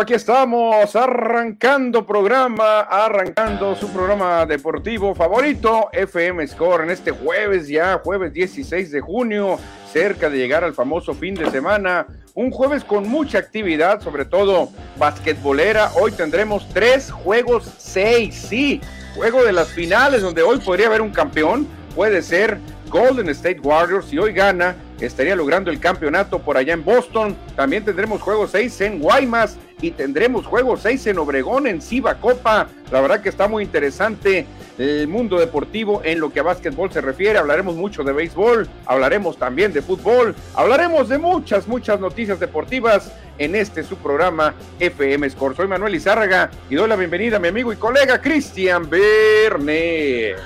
aquí estamos arrancando programa, arrancando su programa deportivo favorito, FM Score, en este jueves ya, jueves 16 de junio, cerca de llegar al famoso fin de semana. Un jueves con mucha actividad, sobre todo basquetbolera. Hoy tendremos tres juegos, seis, sí, juego de las finales, donde hoy podría haber un campeón. Puede ser Golden State Warriors. Si hoy gana, estaría logrando el campeonato por allá en Boston. También tendremos juego 6 en Guaymas y tendremos juego 6 en Obregón, en Ciba Copa. La verdad que está muy interesante el mundo deportivo en lo que a básquetbol se refiere. Hablaremos mucho de béisbol, hablaremos también de fútbol, hablaremos de muchas, muchas noticias deportivas en este su programa FM Score. Soy Manuel Izárraga y doy la bienvenida a mi amigo y colega Cristian Bernet.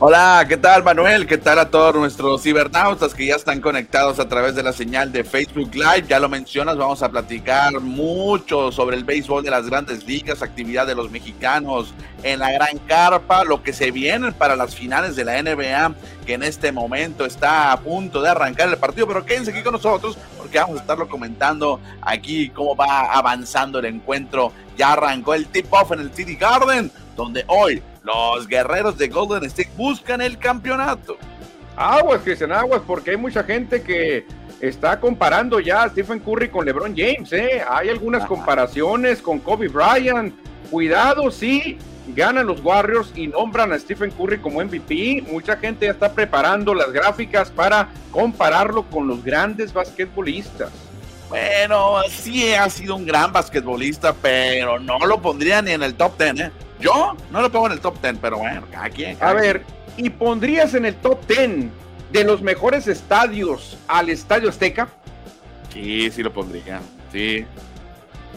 Hola, ¿qué tal Manuel? ¿Qué tal a todos nuestros cibernautas que ya están conectados a través de la señal de Facebook Live? Ya lo mencionas, vamos a platicar mucho sobre el béisbol de las grandes ligas, actividad de los mexicanos en la gran carpa, lo que se viene para las finales de la NBA, que en este momento está a punto de arrancar el partido, pero quédense aquí con nosotros porque vamos a estarlo comentando aquí cómo va avanzando el encuentro. Ya arrancó el tip-off en el City Garden, donde hoy los guerreros de Golden State buscan el campeonato. Aguas, Cristian, aguas, porque hay mucha gente que está comparando ya a Stephen Curry con LeBron James, ¿eh? Hay algunas comparaciones con Kobe Bryant. Cuidado, sí, ganan los Warriors y nombran a Stephen Curry como MVP. Mucha gente ya está preparando las gráficas para compararlo con los grandes basquetbolistas. Bueno, sí ha sido un gran basquetbolista, pero no lo pondría ni en el top 10, ¿eh? Yo no lo pongo en el top 10, pero bueno, cada quien. a ver, ¿y pondrías en el top 10 de los mejores estadios al Estadio Azteca? Sí, sí lo pondría. Sí.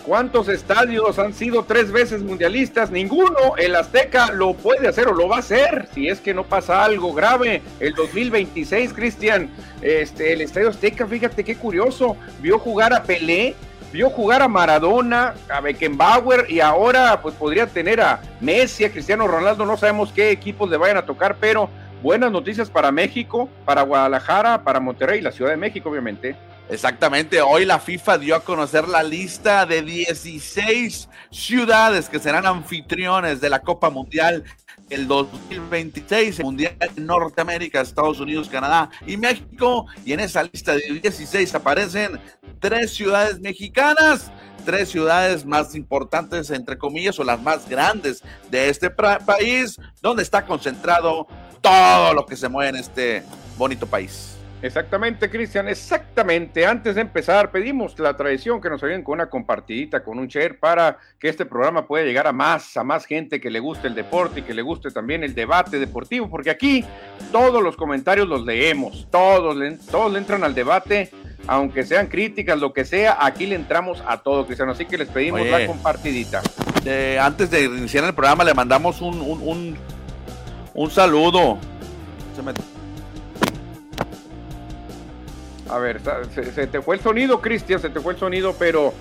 ¿Cuántos estadios han sido tres veces mundialistas? Ninguno. El Azteca lo puede hacer o lo va a hacer si es que no pasa algo grave. El 2026, Cristian, este, el Estadio Azteca, fíjate qué curioso, vio jugar a Pelé vio jugar a Maradona, a Beckenbauer y ahora pues podría tener a Messi, a Cristiano Ronaldo, no sabemos qué equipos le vayan a tocar, pero buenas noticias para México, para Guadalajara, para Monterrey y la Ciudad de México obviamente. Exactamente, hoy la FIFA dio a conocer la lista de 16 ciudades que serán anfitriones de la Copa Mundial el 2026, el Mundial en Norteamérica, Estados Unidos, Canadá y México. Y en esa lista de 16 aparecen tres ciudades mexicanas, tres ciudades más importantes, entre comillas, o las más grandes de este país, donde está concentrado todo lo que se mueve en este bonito país. Exactamente, Cristian, exactamente. Antes de empezar, pedimos la tradición que nos ayuden con una compartidita, con un share, para que este programa pueda llegar a más, a más gente que le guste el deporte y que le guste también el debate deportivo, porque aquí todos los comentarios los leemos, todos, todos le entran al debate, aunque sean críticas, lo que sea, aquí le entramos a todo, Cristian. Así que les pedimos la compartidita. antes de iniciar el programa, le mandamos un, un, un, saludo. Se me a ver, se, te fue el sonido, Cristian, se te fue el sonido, pero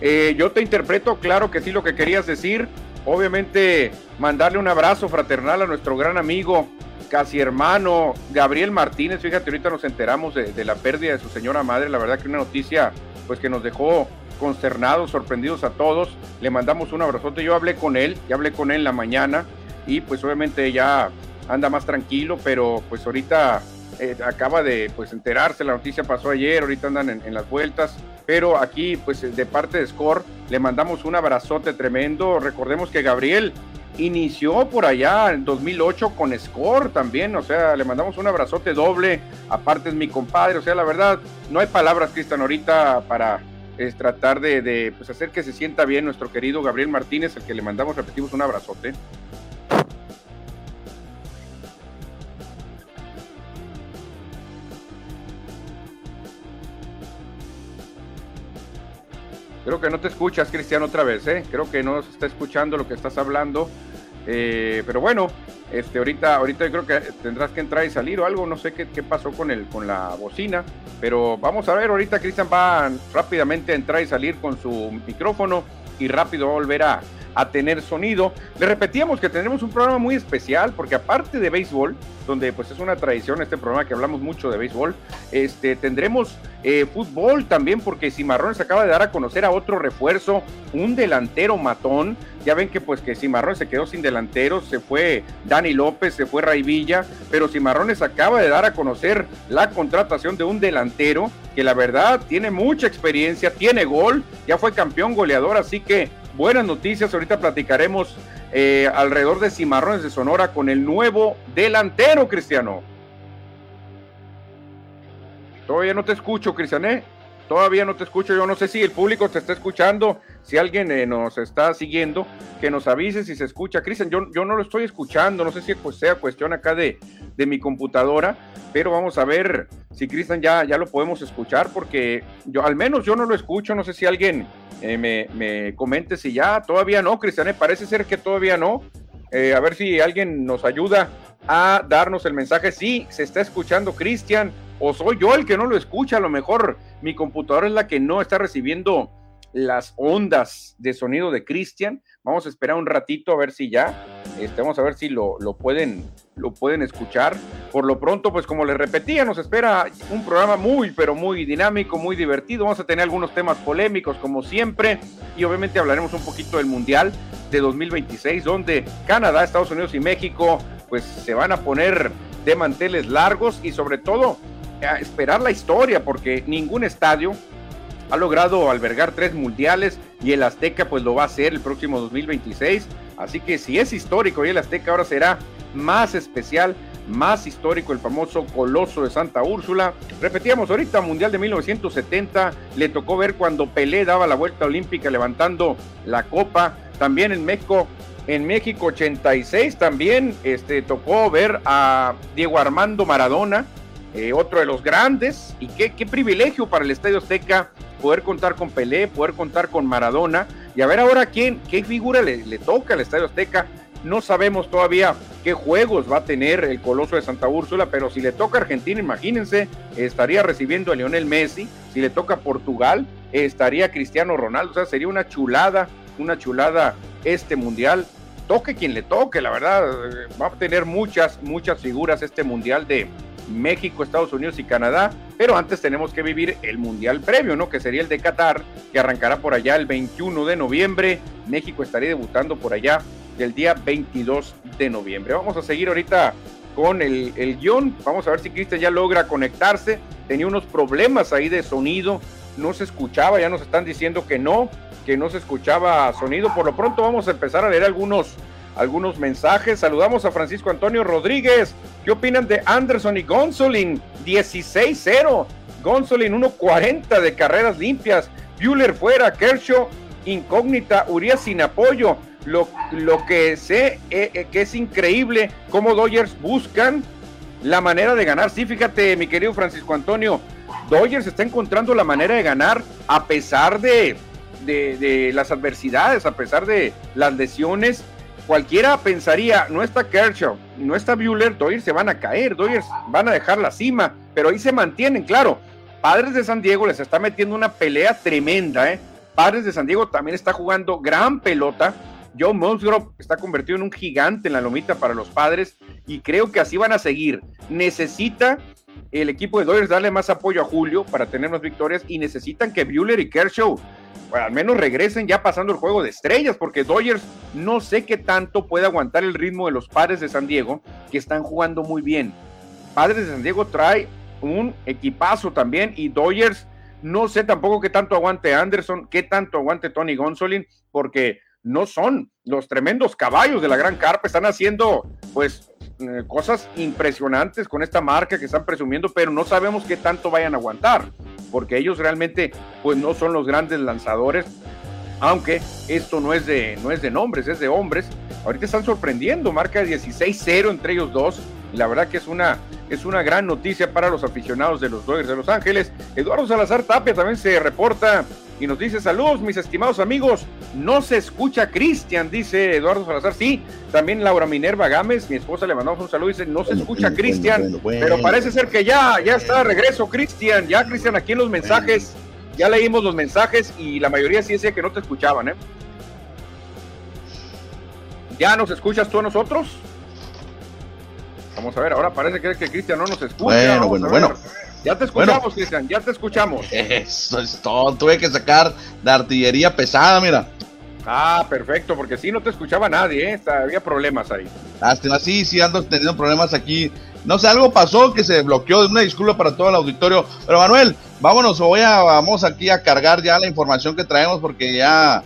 eh, yo te interpreto, claro que sí, lo que querías decir. Obviamente, mandarle un abrazo fraternal a nuestro gran amigo, casi hermano, Gabriel Martínez. Fíjate, ahorita nos enteramos de, la pérdida de su señora madre. La verdad que una noticia, pues que nos dejó consternados, sorprendidos a todos. Le mandamos un abrazote. Yo hablé con él, ya hablé con él en la mañana y pues obviamente ya anda más tranquilo, pero pues ahorita eh, acaba de pues enterarse, la noticia pasó ayer, ahorita andan en, las vueltas, pero aquí pues de parte de Score le mandamos un abrazote tremendo, recordemos que Gabriel inició por allá en 2008 con Score también, o sea, le mandamos un abrazote doble, aparte es mi compadre, o sea, la verdad, no hay palabras, Cristian, ahorita para tratar de, de pues, hacer que se sienta bien nuestro querido Gabriel Martínez, al que le mandamos, repetimos, un abrazote. Creo que no te escuchas, Cristian, otra vez, ¿eh? Creo que no se está escuchando lo que estás hablando. Eh, pero bueno, este, ahorita, ahorita yo creo que tendrás que entrar y salir o algo, no sé qué, qué pasó con, el, con la bocina, pero vamos a ver, ahorita Cristian va rápidamente a entrar y salir con su micrófono y rápido va a volver a, a tener sonido. Le repetíamos que tenemos un programa muy especial porque aparte de béisbol, donde pues es una tradición este programa que hablamos mucho de béisbol, este, tendremos eh, fútbol también porque Cimarrones acaba de dar a conocer a otro refuerzo, un delantero matón. Ya ven que pues que Cimarrones se quedó sin delanteros, se fue Dani López, se fue Ray Villa, pero Cimarrones acaba de dar a conocer la contratación de un delantero que la verdad tiene mucha experiencia, tiene gol, ya fue campeón goleador, así que buenas noticias. Ahorita platicaremos eh, alrededor de Cimarrones de Sonora con el nuevo delantero, Cristiano. Todavía no te escucho, Cristiané. ¿eh? Todavía no te escucho. Yo no sé si el público te está escuchando, si alguien eh, nos está siguiendo, que nos avise si se escucha. Cristian, yo, yo no lo estoy escuchando. No sé si sea cuestión acá de, de mi computadora, pero vamos a ver si Cristian ya, ya lo podemos escuchar, porque yo al menos yo no lo escucho. No sé si alguien eh, me, me, comente si ya, todavía no, Cristian, parece ser que todavía no. Eh, a ver si alguien nos ayuda a darnos el mensaje. Si se está escuchando Cristian o soy yo el que no lo escucha. A lo mejor mi computadora es la que no está recibiendo las ondas de sonido de Cristian. Vamos a esperar un ratito a ver si ya, este, vamos a ver si lo, lo, pueden, lo pueden escuchar. Por lo pronto, pues como les repetía, nos espera un programa muy, pero muy dinámico, muy divertido. Vamos a tener algunos temas polémicos como siempre y obviamente hablaremos un poquito del Mundial de 2026, donde Canadá, Estados Unidos y México pues se van a poner de manteles largos y sobre todo a esperar la historia, porque ningún estadio ha logrado albergar tres mundiales y el Azteca pues lo va a hacer el próximo 2026. Así que si es histórico y el Azteca ahora será más especial, más histórico el famoso Coloso de Santa Úrsula. Repetíamos ahorita, Mundial de 1970, le tocó ver cuando Pelé daba la vuelta olímpica levantando la copa. También en México, en México 86 también este, tocó ver a Diego Armando Maradona, eh, otro de los grandes. Y qué, qué privilegio para el Estadio Azteca poder contar con Pelé, poder contar con Maradona y a ver ahora quién, qué figura le, le, toca al Estadio Azteca. No sabemos todavía qué juegos va a tener el Coloso de Santa Úrsula, pero si le toca Argentina, imagínense, estaría recibiendo a Lionel Messi, si le toca Portugal, estaría Cristiano Ronaldo, o sea, sería una chulada, una chulada este mundial. Toque quien le toque, la verdad, va a tener muchas, muchas figuras este mundial de, México, Estados Unidos y Canadá, pero antes tenemos que vivir el Mundial previo, ¿no? Que sería el de Qatar, que arrancará por allá el 21 de noviembre. México estaría debutando por allá el día 22 de noviembre. Vamos a seguir ahorita con el, el guion. Vamos a ver si Cristian ya logra conectarse. Tenía unos problemas ahí de sonido, no se escuchaba, ya nos están diciendo que no, que no se escuchaba sonido. Por lo pronto vamos a empezar a leer algunos algunos mensajes. Saludamos a Francisco Antonio Rodríguez. ¿Qué opinan de Anderson y Gonzolin? 16-0. Gonzolin 1.40 de carreras limpias. Bueller fuera. Kershaw incógnita. Urias sin apoyo. Lo, lo que sé eh, que es increíble cómo Dodgers buscan la manera de ganar. Sí, fíjate, mi querido Francisco Antonio. Dodgers está encontrando la manera de ganar a pesar de, de las adversidades, a pesar de las lesiones cualquiera pensaría, no está Kershaw, no está Bueller, Dodgers se van a caer, Dodgers van a dejar la cima, pero ahí se mantienen, claro. Padres de San Diego les está metiendo una pelea tremenda, ¿eh? Padres de San Diego también está jugando gran pelota. Joe Musgrove está convertido en un gigante en la lomita para los padres y creo que así van a seguir. Necesita el equipo de Dodgers darle más apoyo a Julio para tener más victorias y necesitan que Bueller y Kershaw al menos regresen ya pasando el juego de estrellas, porque Dodgers no sé qué tanto puede aguantar el ritmo de los padres de San Diego, que están jugando muy bien. Padres de San Diego trae un equipazo también y Dodgers no sé tampoco qué tanto aguante Anderson, qué tanto aguante Tony Gonsolin, porque no son los tremendos caballos de la gran carpa, están haciendo pues eh, cosas impresionantes con esta marca que están presumiendo, pero no sabemos qué tanto vayan a aguantar porque ellos realmente pues no son los grandes lanzadores, aunque esto no es de, no es de nombres, es de hombres. Ahorita están sorprendiendo, marca 16-0 entre ellos dos. La verdad que es una, es una gran noticia para los aficionados de los Dodgers de Los Ángeles. Eduardo Salazar Tapia también se reporta y nos dice saludos mis estimados amigos, no se escucha Cristian, dice Eduardo Salazar, sí, también Laura Minerva Gámez, mi esposa le mandamos un saludo, dice no se escucha Cristian, pero parece ser que ya, ya está regreso Cristian, ya Cristian aquí en los mensajes, ya leímos los mensajes y la mayoría sí decía que no te escuchaban, ¿eh? ¿Ya nos escuchas tú a nosotros? Vamos a ver, ahora parece que, que Cristian no nos escucha. Bueno, bueno, bueno. Ya te escuchamos, Cristian, ya te escuchamos. Eso es todo. Tuve que sacar la artillería pesada, mira. Ah, perfecto, porque si no te escuchaba nadie, ¿eh? había problemas ahí. Lástima, sí, sí, ando teniendo problemas aquí. No sé, algo pasó que se bloqueó. Una disculpa para todo el auditorio. Pero Manuel, vámonos, voy a, vamos aquí a cargar ya la información que traemos porque ya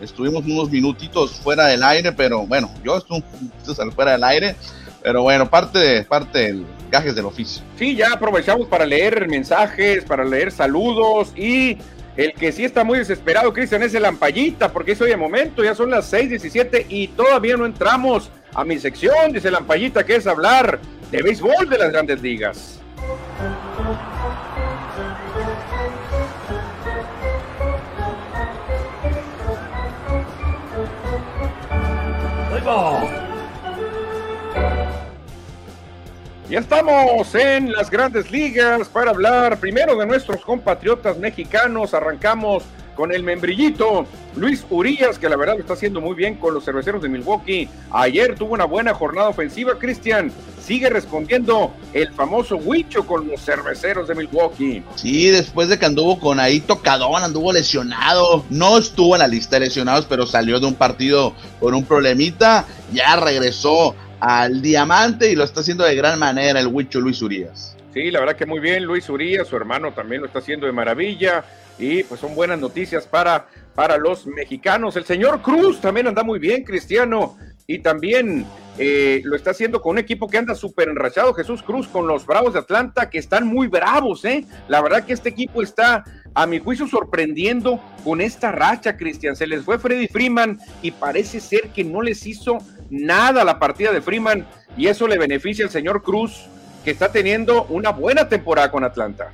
estuvimos unos minutitos fuera del aire, pero bueno, yo estuve fuera del aire. Pero bueno, parte, parte del gajes del oficio. Sí, ya aprovechamos para leer mensajes, para leer saludos y el que sí está muy desesperado, Cristian, es el Lampallita, porque es hoy el momento, ya son las 6:17 y todavía no entramos a mi sección, dice Lampallita, que es hablar de béisbol de las grandes ligas. Ya estamos en las grandes ligas para hablar primero de nuestros compatriotas mexicanos. Arrancamos con el membrillito Luis Urias, que la verdad lo está haciendo muy bien con los cerveceros de Milwaukee. Ayer tuvo una buena jornada ofensiva, Cristian. Sigue respondiendo el famoso Huicho con los cerveceros de Milwaukee. Sí, después de que anduvo con ahí tocadón, anduvo lesionado. No estuvo en la lista de lesionados, pero salió de un partido con un problemita. Ya regresó al diamante y lo está haciendo de gran manera el Huicho Luis Urias. Sí, la verdad que muy bien, Luis Urias, su hermano también lo está haciendo de maravilla y pues son buenas noticias para, para los mexicanos. El señor Cruz también anda muy bien, Cristiano, y también eh, lo está haciendo con un equipo que anda súper enrachado, Jesús Cruz, con los Bravos de Atlanta, que están muy bravos, ¿eh? La verdad que este equipo está, a mi juicio, sorprendiendo con esta racha, Cristian. Se les fue Freddy Freeman y parece ser que no les hizo nada la partida de Freeman y eso le beneficia al señor Cruz, que está teniendo una buena temporada con Atlanta.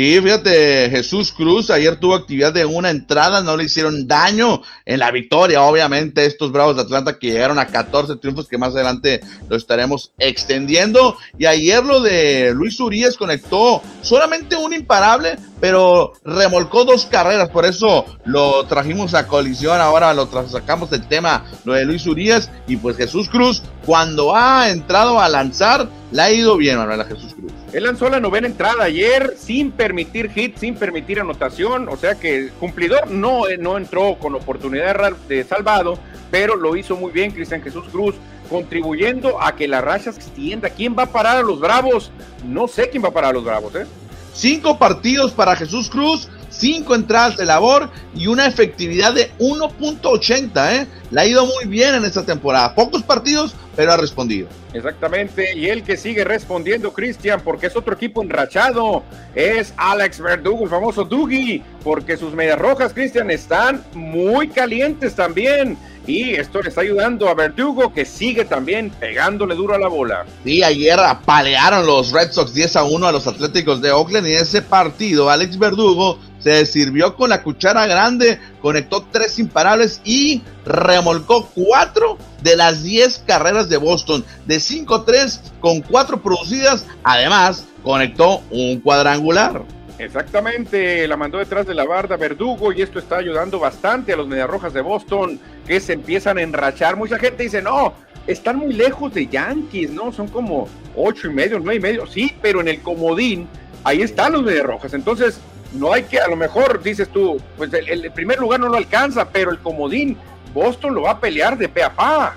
Sí, fíjate, Jesús Cruz ayer tuvo actividad de una entrada, no le hicieron daño en la victoria, obviamente estos Bravos de Atlanta que llegaron a 14 triunfos que más adelante lo estaremos extendiendo. Y ayer lo de Luis Urias conectó solamente un imparable, pero remolcó dos carreras, por eso lo trajimos a colisión, ahora lo sacamos del tema, lo de Luis Urias y pues Jesús Cruz, cuando ha entrado a lanzar, le ha ido bien, Manuel, a Jesús Cruz. Él lanzó la novena entrada ayer sin permitir hit, sin permitir anotación, o sea que cumplidor no, eh, no entró con oportunidad de salvado, pero lo hizo muy bien Cristian Jesús Cruz, contribuyendo a que la racha se extienda. ¿Quién va a parar a los Bravos? No sé quién va a parar a los Bravos, ¿eh? Cinco partidos para Jesús Cruz, cinco entradas de labor y una efectividad de 1.80, ¿eh? Le ha ido muy bien en esta temporada. Pocos partidos, pero ha respondido. Exactamente, y el que sigue respondiendo, Cristian, porque es otro equipo enrachado, es Alex Verdugo, el famoso Dougie, porque sus medias rojas, Cristian, están muy calientes también. Y esto le está ayudando a Verdugo, que sigue también pegándole duro a la bola. Sí, ayer apalearon los Red Sox 10 a 1 a los Atléticos de Oakland y en ese partido Alex Verdugo se sirvió con la cuchara grande, conectó tres imparables y remolcó cuatro de las 10 carreras de Boston, de 5-3 con cuatro producidas, además conectó un cuadrangular. Exactamente, la mandó detrás de la barda Verdugo y esto está ayudando bastante a los Mediarrojas de Boston que se empiezan a enrachar. Mucha gente dice, no, están muy lejos de Yankees, ¿no? Son como ocho y medio, nueve y medio. Sí, pero en el comodín, ahí están los Mediarrojas. Entonces, no hay que, a lo mejor dices tú, pues el, primer lugar no lo alcanza, pero el comodín, Boston lo va a pelear de pe a pa.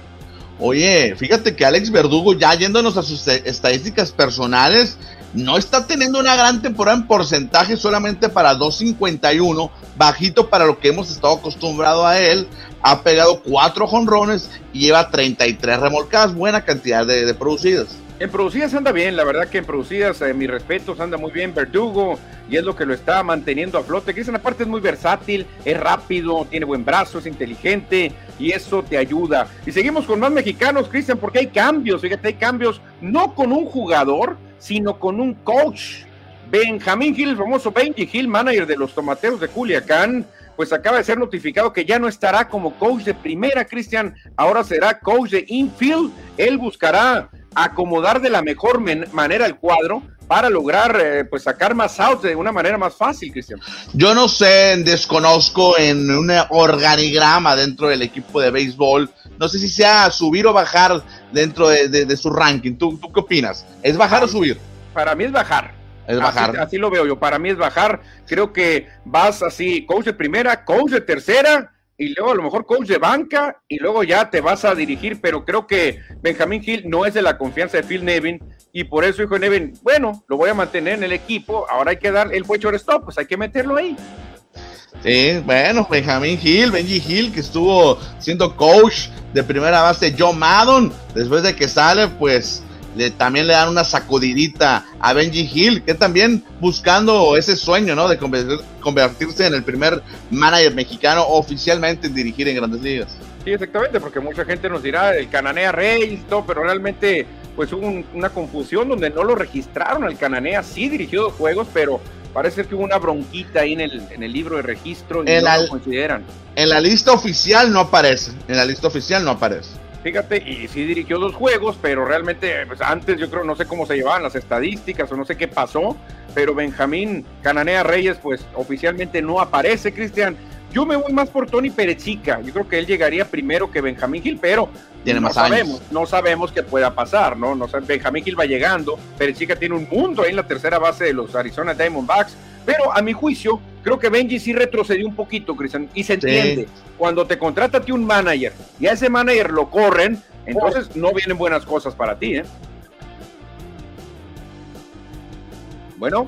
Oye, fíjate que Alex Verdugo, ya yéndonos a sus estadísticas personales, no está teniendo una gran temporada en porcentaje solamente para 2.51, bajito para lo que hemos estado acostumbrado a él. Ha pegado cuatro jonrones y lleva 33 remolcadas, buena cantidad de, producidas. En producidas anda bien, la verdad que en producidas, eh, mis respetos, anda muy bien Verdugo y es lo que lo está manteniendo a flote. Cristian aparte es muy versátil, es rápido, tiene buen brazo, es inteligente y eso te ayuda. Y seguimos con más mexicanos, Cristian, porque hay cambios, fíjate, hay cambios, no con un jugador, sino con un coach. Benjamín Gil, el famoso Benji Gil, manager de los tomateros de Culiacán, pues acaba de ser notificado que ya no estará como coach de primera, Cristian, ahora será coach de infield. Él buscará acomodar de la mejor manera el cuadro para lograr eh, pues sacar más outs de una manera más fácil, Cristian. Yo no sé, desconozco en un organigrama dentro del equipo de béisbol. No sé si sea subir o bajar dentro de, su ranking. ¿Tú, ¿Tú, qué opinas? ¿Es bajar o subir? Para mí es bajar. Es bajar. Así, así, lo veo yo. Para mí es bajar. Creo que vas así, coach de primera, coach de tercera y luego a lo mejor coach de banca y luego ya te vas a dirigir, pero creo que Benjamín Hill no es de la confianza de Phil Nevin y por eso dijo Nevin, bueno, lo voy a mantener en el equipo, ahora hay que dar, el fue shortstop, pues hay que meterlo ahí. Sí, bueno, Benjamín Hill, Benji Hill, que estuvo siendo coach de primera base Joe Maddon, después de que sale, pues le, también le dan una sacudidita a Benji Hill, que también buscando ese sueño, ¿no? De convertirse en el primer manager mexicano oficialmente en dirigir en grandes ligas. Sí, exactamente, porque mucha gente nos dirá el Cananea Rey todo, pero realmente pues hubo una confusión donde no lo registraron al Cananea, sí dirigió dos juegos, pero parece que hubo una bronquita ahí en el, en el libro de registro y en no la, lo consideran. En la lista oficial no aparece, en la lista oficial no aparece. Fíjate, y sí dirigió dos juegos, pero realmente pues antes yo creo, no sé cómo se llevaban las estadísticas o no sé qué pasó, pero Benjamín Cananea Reyes pues oficialmente no aparece, Cristian. Yo me voy más por Tony Perechica. Yo creo que él llegaría primero que Benjamín Gil, pero tiene no más sabemos, años. no sabemos qué pueda pasar, ¿no? no Benjamín Gil va llegando, Perechica tiene un mundo ahí en la tercera base de los Arizona Diamondbacks, pero a mi juicio, creo que Benji sí retrocedió un poquito, Cristian, y se entiende. Sí. Cuando te contrata a ti un manager y a ese manager lo corren, entonces no vienen buenas cosas para ti, ¿eh? Bueno.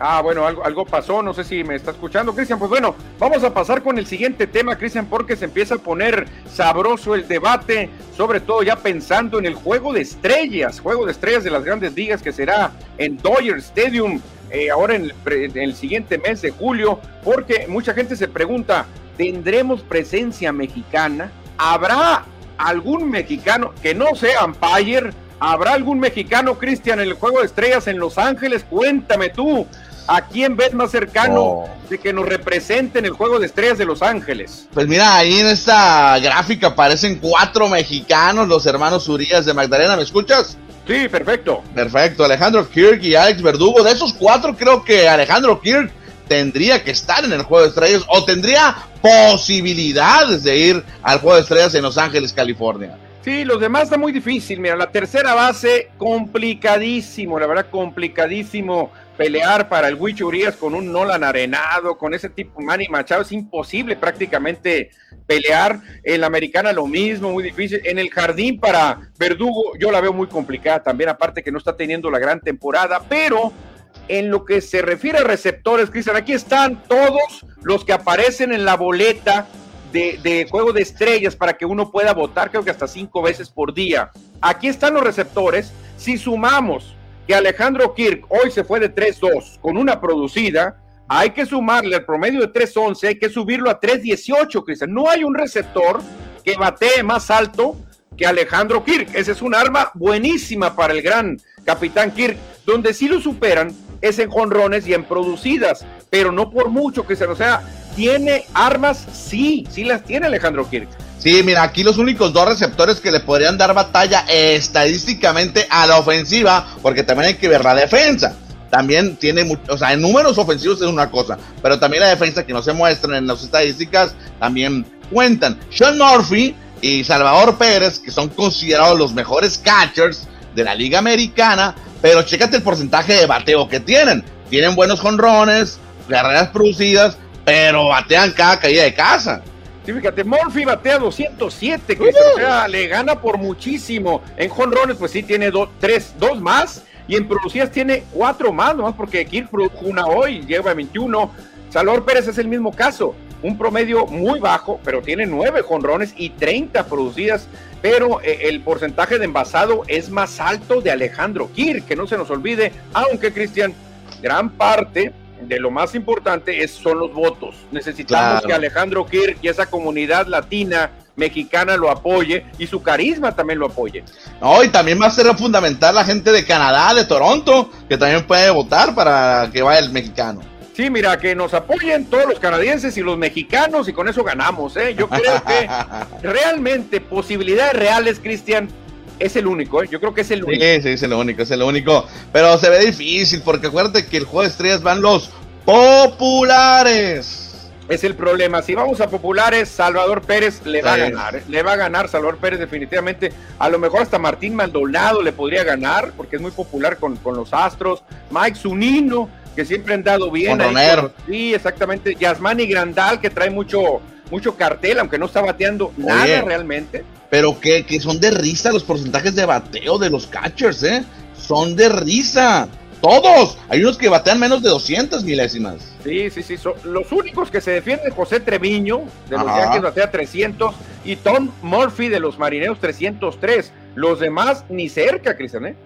Ah, bueno, algo, algo pasó, no sé si me está escuchando, Cristian. Pues bueno, vamos a pasar con el siguiente tema, Cristian, porque se empieza a poner sabroso el debate, sobre todo ya pensando en el juego de estrellas, juego de estrellas de las grandes ligas que será en Dodger Stadium eh, ahora en el, el siguiente mes de julio, porque mucha gente se pregunta, ¿tendremos presencia mexicana? ¿Habrá algún mexicano que no sea umpire? ¿Habrá algún mexicano, Cristian, en el juego de estrellas en Los Ángeles? Cuéntame tú, ¿a quién ves más cercano oh. de que nos represente en el juego de estrellas de Los Ángeles? Pues mira, ahí en esta gráfica aparecen cuatro mexicanos, los hermanos Urias de Magdalena, ¿me escuchas? Sí, perfecto. Perfecto, Alejandro Kirk y Alex Verdugo. De esos cuatro, creo que Alejandro Kirk tendría que estar en el juego de estrellas o tendría posibilidades de ir al juego de estrellas en Los Ángeles, California. Sí, los demás está muy difícil. Mira, la tercera base, complicadísimo, la verdad, complicadísimo pelear para el Huicho Urias con un Nolan Arenado, con ese tipo Manny Machado, es imposible prácticamente pelear. En la americana lo mismo, muy difícil. En el jardín para Verdugo, yo la veo muy complicada también, aparte que no está teniendo la gran temporada, pero en lo que se refiere a receptores, Cristian, aquí están todos los que aparecen en la boleta de, de, juego de estrellas para que uno pueda votar, creo que hasta cinco veces por día. Aquí están los receptores. Si sumamos que Alejandro Kirk hoy se fue de 3-2 con una producida, hay que sumarle el promedio de 3-11, hay que subirlo a 3-18, Cristian. No hay un receptor que batee más alto que Alejandro Kirk. Esa es un arma buenísima para el gran capitán Kirk. Donde sí lo superan es en jonrones y en producidas, pero no por mucho, Cristian. O sea, ¿Tiene armas? Sí, sí las tiene Alejandro Kirk. Sí, mira, aquí los únicos dos receptores que le podrían dar batalla estadísticamente a la ofensiva, porque también hay que ver la defensa. También tiene, o sea, en números ofensivos es una cosa, pero también la defensa que no se muestran en las estadísticas también cuentan. Sean Murphy y Salvador Pérez, que son considerados los mejores catchers de la Liga Americana, pero chécate el porcentaje de bateo que tienen. Tienen buenos jonrones, carreras producidas, pero batean cada caída de casa. Sí, fíjate, Murphy batea 207, que uh. o sea, le gana por muchísimo. En jonrones, pues sí, tiene do, tres, dos más. Y en producidas tiene cuatro más, nomás porque Kirk produjo una hoy, lleva 21. Salvador Pérez es el mismo caso. Un promedio muy bajo, pero tiene nueve jonrones y 30 producidas. Pero eh, el porcentaje de envasado es más alto de Alejandro Kirk, que no se nos olvide, aunque Cristian, gran parte de lo más importante es, son los votos. Necesitamos claro. que Alejandro Kirk y esa comunidad latina mexicana lo apoye y su carisma también lo apoye. No, y también va a ser fundamental la gente de Canadá, de Toronto, que también puede votar para que vaya el mexicano. Sí, mira, que nos apoyen todos los canadienses y los mexicanos y con eso ganamos, ¿eh? Yo creo que realmente posibilidades reales, Cristian, es el único, ¿eh? yo creo que es el único. Sí, sí, es el único, es el único. Pero se ve difícil porque acuérdate que el juego de estrellas van los populares. Es el problema. Si vamos a populares, Salvador Pérez le va a ganar. ¿eh? Le va a ganar Salvador Pérez definitivamente. A lo mejor hasta Martín Maldonado le podría ganar porque es muy popular con, con los Astros. Mike Zunino, que siempre han dado bien. Con sí, exactamente. Yasmani Grandal, que trae mucho, mucho cartel, aunque no está bateando nada realmente. Pero que, que son de risa los porcentajes de bateo de los catchers, ¿eh? Son de risa. Todos. Hay unos que batean menos de 200 milésimas. Sí, sí, sí. Son los únicos que se defienden, José Treviño, de los Yankees, batea 300, y Tom Murphy, de los Marineros, 303. Los demás, ni cerca, Cristian, ¿eh?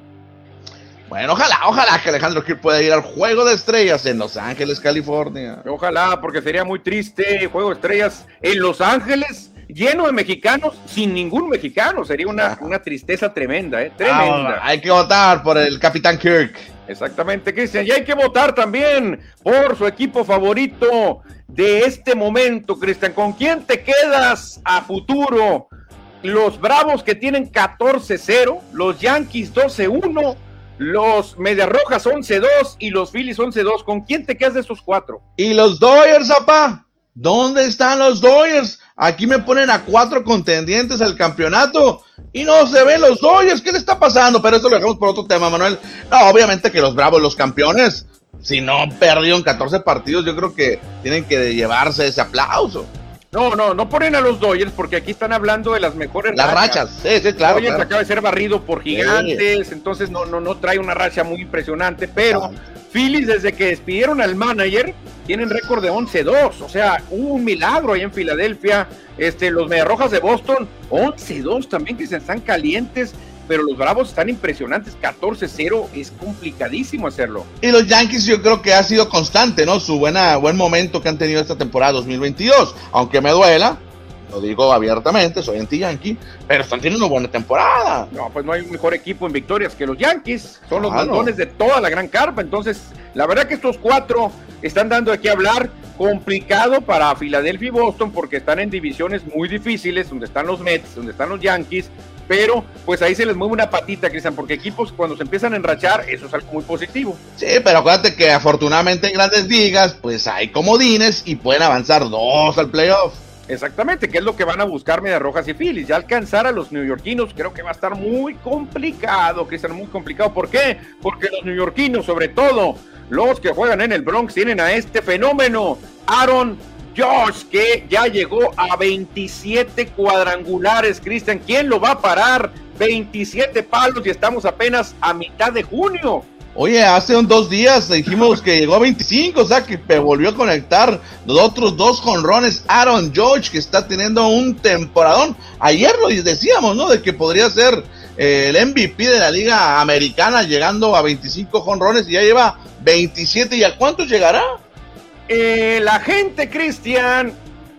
Bueno, ojalá, ojalá que Alejandro Gil pueda ir al Juego de Estrellas en Los Ángeles, California. Ojalá, porque sería muy triste Juego de Estrellas en Los Ángeles, lleno de mexicanos, sin ningún mexicano. Sería una, una tristeza tremenda, ¿eh? Tremenda. Ah, hay que votar por el Capitán Kirk. Exactamente, Cristian. Y hay que votar también por su equipo favorito de este momento, Cristian. ¿Con quién te quedas a futuro? Los Bravos que tienen 14-0, los Yankees 12-1, los Medias Rojas 11-2 y los Phillies 11-2. ¿Con quién te quedas de esos cuatro? Y los Dodgers, papá. ¿Dónde están los Dodgers? Aquí me ponen a cuatro contendientes al campeonato y no se ven los Dodgers. ¿Qué le está pasando? Pero eso lo dejamos por otro tema, Manuel. No, obviamente que los Bravos, los campeones, si no perdieron 14 partidos, yo creo que tienen que llevarse ese aplauso. No, no, no ponen a los Dodgers porque aquí están hablando de las mejores las rachas. sí, sí, claro. Dodgers acaba de ser barrido por gigantes, entonces no, no, no trae una racha muy impresionante, pero Phillies desde que despidieron al manager tienen récord de 11-2, o sea, un milagro ahí en Filadelfia. Este, los Mediarrojas de Boston 11-2 también que se están calientes pero los Bravos están impresionantes, 14-0, es complicadísimo hacerlo. Y los Yankees yo creo que ha sido constante, ¿no? Su buena, buen momento que han tenido esta temporada 2022, aunque me duela, lo digo abiertamente, soy anti-Yankee, pero están teniendo una buena temporada. No, pues no hay un mejor equipo en victorias que los Yankees, son los mandones de toda la gran carpa, entonces la verdad que estos cuatro están dando aquí a hablar complicado para Filadelfia y Boston porque están en divisiones muy difíciles, donde están los Mets, donde están los Yankees, pero pues ahí se les mueve una patita, Cristian, porque equipos cuando se empiezan a enrachar, eso es algo muy positivo. Sí, pero acuérdate que afortunadamente en grandes ligas, pues hay comodines y pueden avanzar dos al playoff. Exactamente, que es lo que van a buscar Medias Rojas y Phillies. Ya alcanzar a los neoyorquinos creo que va a estar muy complicado, Cristian, muy complicado. ¿Por qué? Porque los neoyorquinos, sobre todo los que juegan en el Bronx, tienen a este fenómeno, Aaron Josh, que ya llegó a 27 cuadrangulares, Cristian. ¿Quién lo va a parar? 27 palos y estamos apenas a mitad de junio. Oye, hace dos días dijimos que llegó a 25, o sea que volvió a conectar los otros dos jonrones. Aaron George, que está teniendo un temporadón. Ayer lo decíamos, ¿no? De que podría ser eh, el MVP de la Liga Americana, llegando a 25 jonrones y ya lleva 27. ¿Y a cuántos llegará? Eh, la gente, Cristian,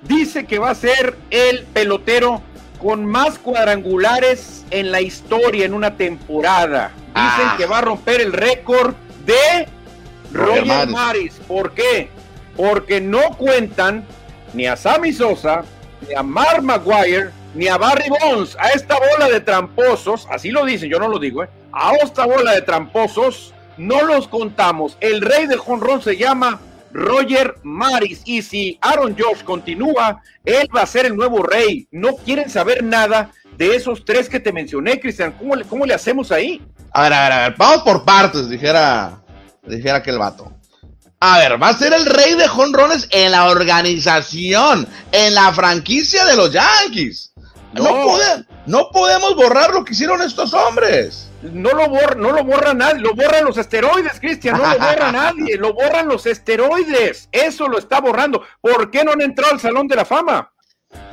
dice que va a ser el pelotero con más cuadrangulares en la historia en una temporada. Dicen ah. que va a romper el récord de Roger, Maris. ¿Por qué? Porque no cuentan ni a Sammy Sosa, ni a Mark Maguire, ni a Barry Bonds. A esta bola de tramposos, así lo dicen, yo no lo digo, ¿eh? a esta bola de tramposos no los contamos. El rey de jonrón se llama Roger Maris. Y si Aaron Josh continúa, él va a ser el nuevo rey. No quieren saber nada de esos tres que te mencioné, Cristian. ¿Cómo le, cómo le hacemos ahí? A ver, a ver, a ver. Vamos por partes, dijera, dijera aquel vato. A ver, va a ser el rey de jonrones en la organización, en la franquicia de los Yankees. No, no. no podemos borrar lo que hicieron estos hombres no lo borra, no lo borra nadie, lo borran los esteroides, Cristian, no lo borra nadie, lo borran los esteroides, eso lo está borrando. ¿Por qué no han entrado al Salón de la Fama?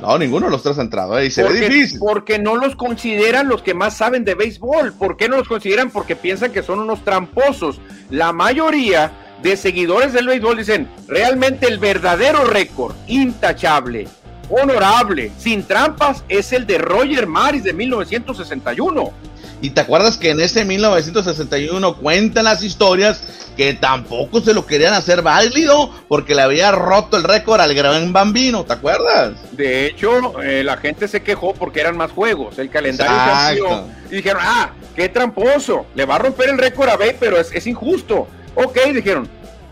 No, ninguno de los tres ha entrado, ¿eh? se ve difícil. Porque no los consideran los que más saben de béisbol. ¿Por qué no los consideran? Porque piensan que son unos tramposos. La mayoría de seguidores del béisbol dicen, realmente el verdadero récord, intachable, honorable, sin trampas, es el de Roger Maris de 1961 Y te acuerdas que en ese 1961 cuentan las historias que tampoco se lo querían hacer válido porque le había roto el récord al gran bambino, ¿te acuerdas? De hecho, eh, la gente se quejó porque eran más juegos, el calendario cambió y dijeron, ah, qué tramposo, le va a romper el récord a B, pero es, es injusto. Ok, dijeron,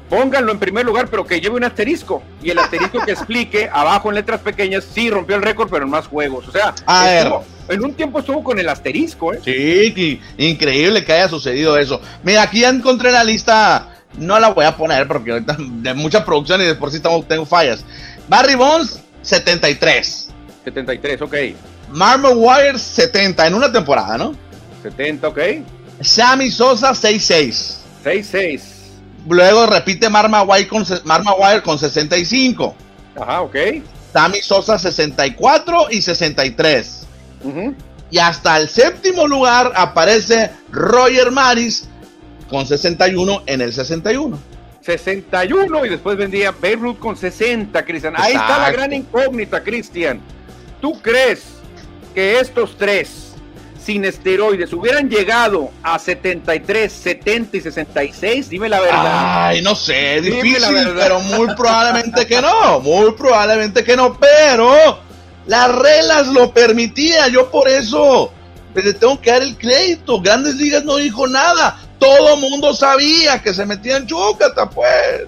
pónganlo en primer lugar, pero que lleve un asterisco. Y el asterisco que explique abajo en letras pequeñas, sí rompió el récord, pero en más juegos. O sea, en un tiempo estuvo con el asterisco. ¿eh? Sí, increíble que haya sucedido eso. Mira, aquí ya encontré la lista. No la voy a poner porque ahorita de mucha producción y de por sí tengo fallas. Barry Bonds, 73. 73, ok. Marmor Wire, 70 en una temporada, ¿no? 70, ok. Sammy Sosa, 66. 66. Luego repite Marma Wire con, Marma con 65. Ajá, ok. Sammy Sosa 64 y 63. Y hasta el séptimo lugar aparece Roger Maris con 61 en el 61. 61 y después vendría Beirut con 60, Cristian. Ahí está la gran incógnita, Cristian. ¿Tú crees que estos tres sin esteroides hubieran llegado a 73, 70 y 66, dime la verdad. Ay, no sé, difícil, pero muy probablemente que no, muy probablemente que no, pero las reglas lo permitían, yo por eso le tengo que dar el crédito. Grandes Ligas no dijo nada, todo mundo sabía que se metían chúcata, pues.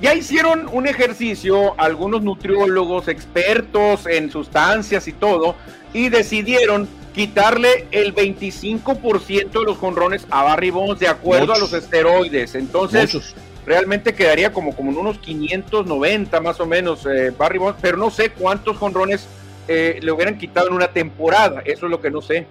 Ya hicieron un ejercicio algunos nutriólogos expertos en sustancias y todo, y decidieron quitarle el 25% de los jonrones a Barry Bonds de acuerdo a los esteroides. Entonces, realmente quedaría como, como en unos 590 más o menos eh, Barry Bonds, pero no sé cuántos jonrones eh, le hubieran quitado en una temporada. Eso es lo que no sé.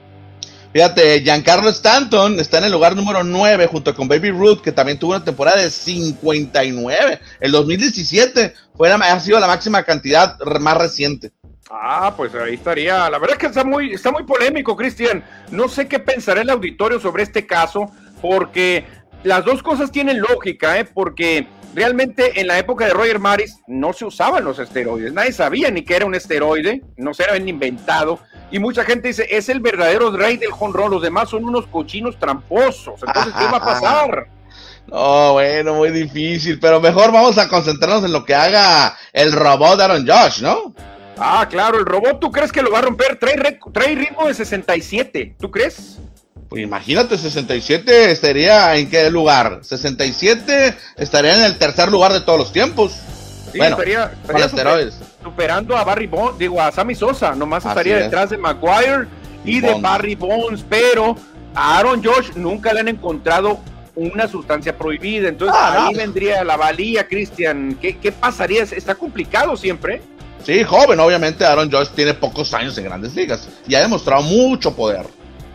Fíjate, Giancarlo Stanton está en el lugar número 9 junto con Baby Ruth, que también tuvo una temporada de 59. El 2017 fue ha sido la máxima cantidad más reciente. Ah, pues ahí estaría. La verdad es que está muy, está muy polémico, Cristian. No sé qué pensará el auditorio sobre este caso, porque las dos cosas tienen lógica, ¿eh? Porque realmente en la época de Roger Maris no se usaban los esteroides. Nadie sabía ni que era un esteroide, no se habían inventado. Y mucha gente dice, es el verdadero rey del jonrón, los demás son unos cochinos tramposos. Entonces, ¿qué va a pasar? No, bueno, muy difícil, pero mejor vamos a concentrarnos en lo que haga el robot Aaron Josh, ¿no? Ah, claro, el robot, ¿tú crees que lo va a romper? Trae, ritmo de 67, ¿tú crees? Pues imagínate, 67 estaría en qué lugar? 67 estaría en el tercer lugar de todos los tiempos. Sí, bueno, estaría, superando a Barry Bonds, digo, a Sammy Sosa, nomás estaría detrás de Maguire y, de Barry Bonds, pero a Aaron Josh nunca le han encontrado una sustancia prohibida, entonces ah, ahí vendría la valía, Cristian, ¿Qué, ¿qué pasaría? Está complicado siempre. Sí, joven, obviamente Aaron Josh tiene pocos años en grandes ligas y ha demostrado mucho poder.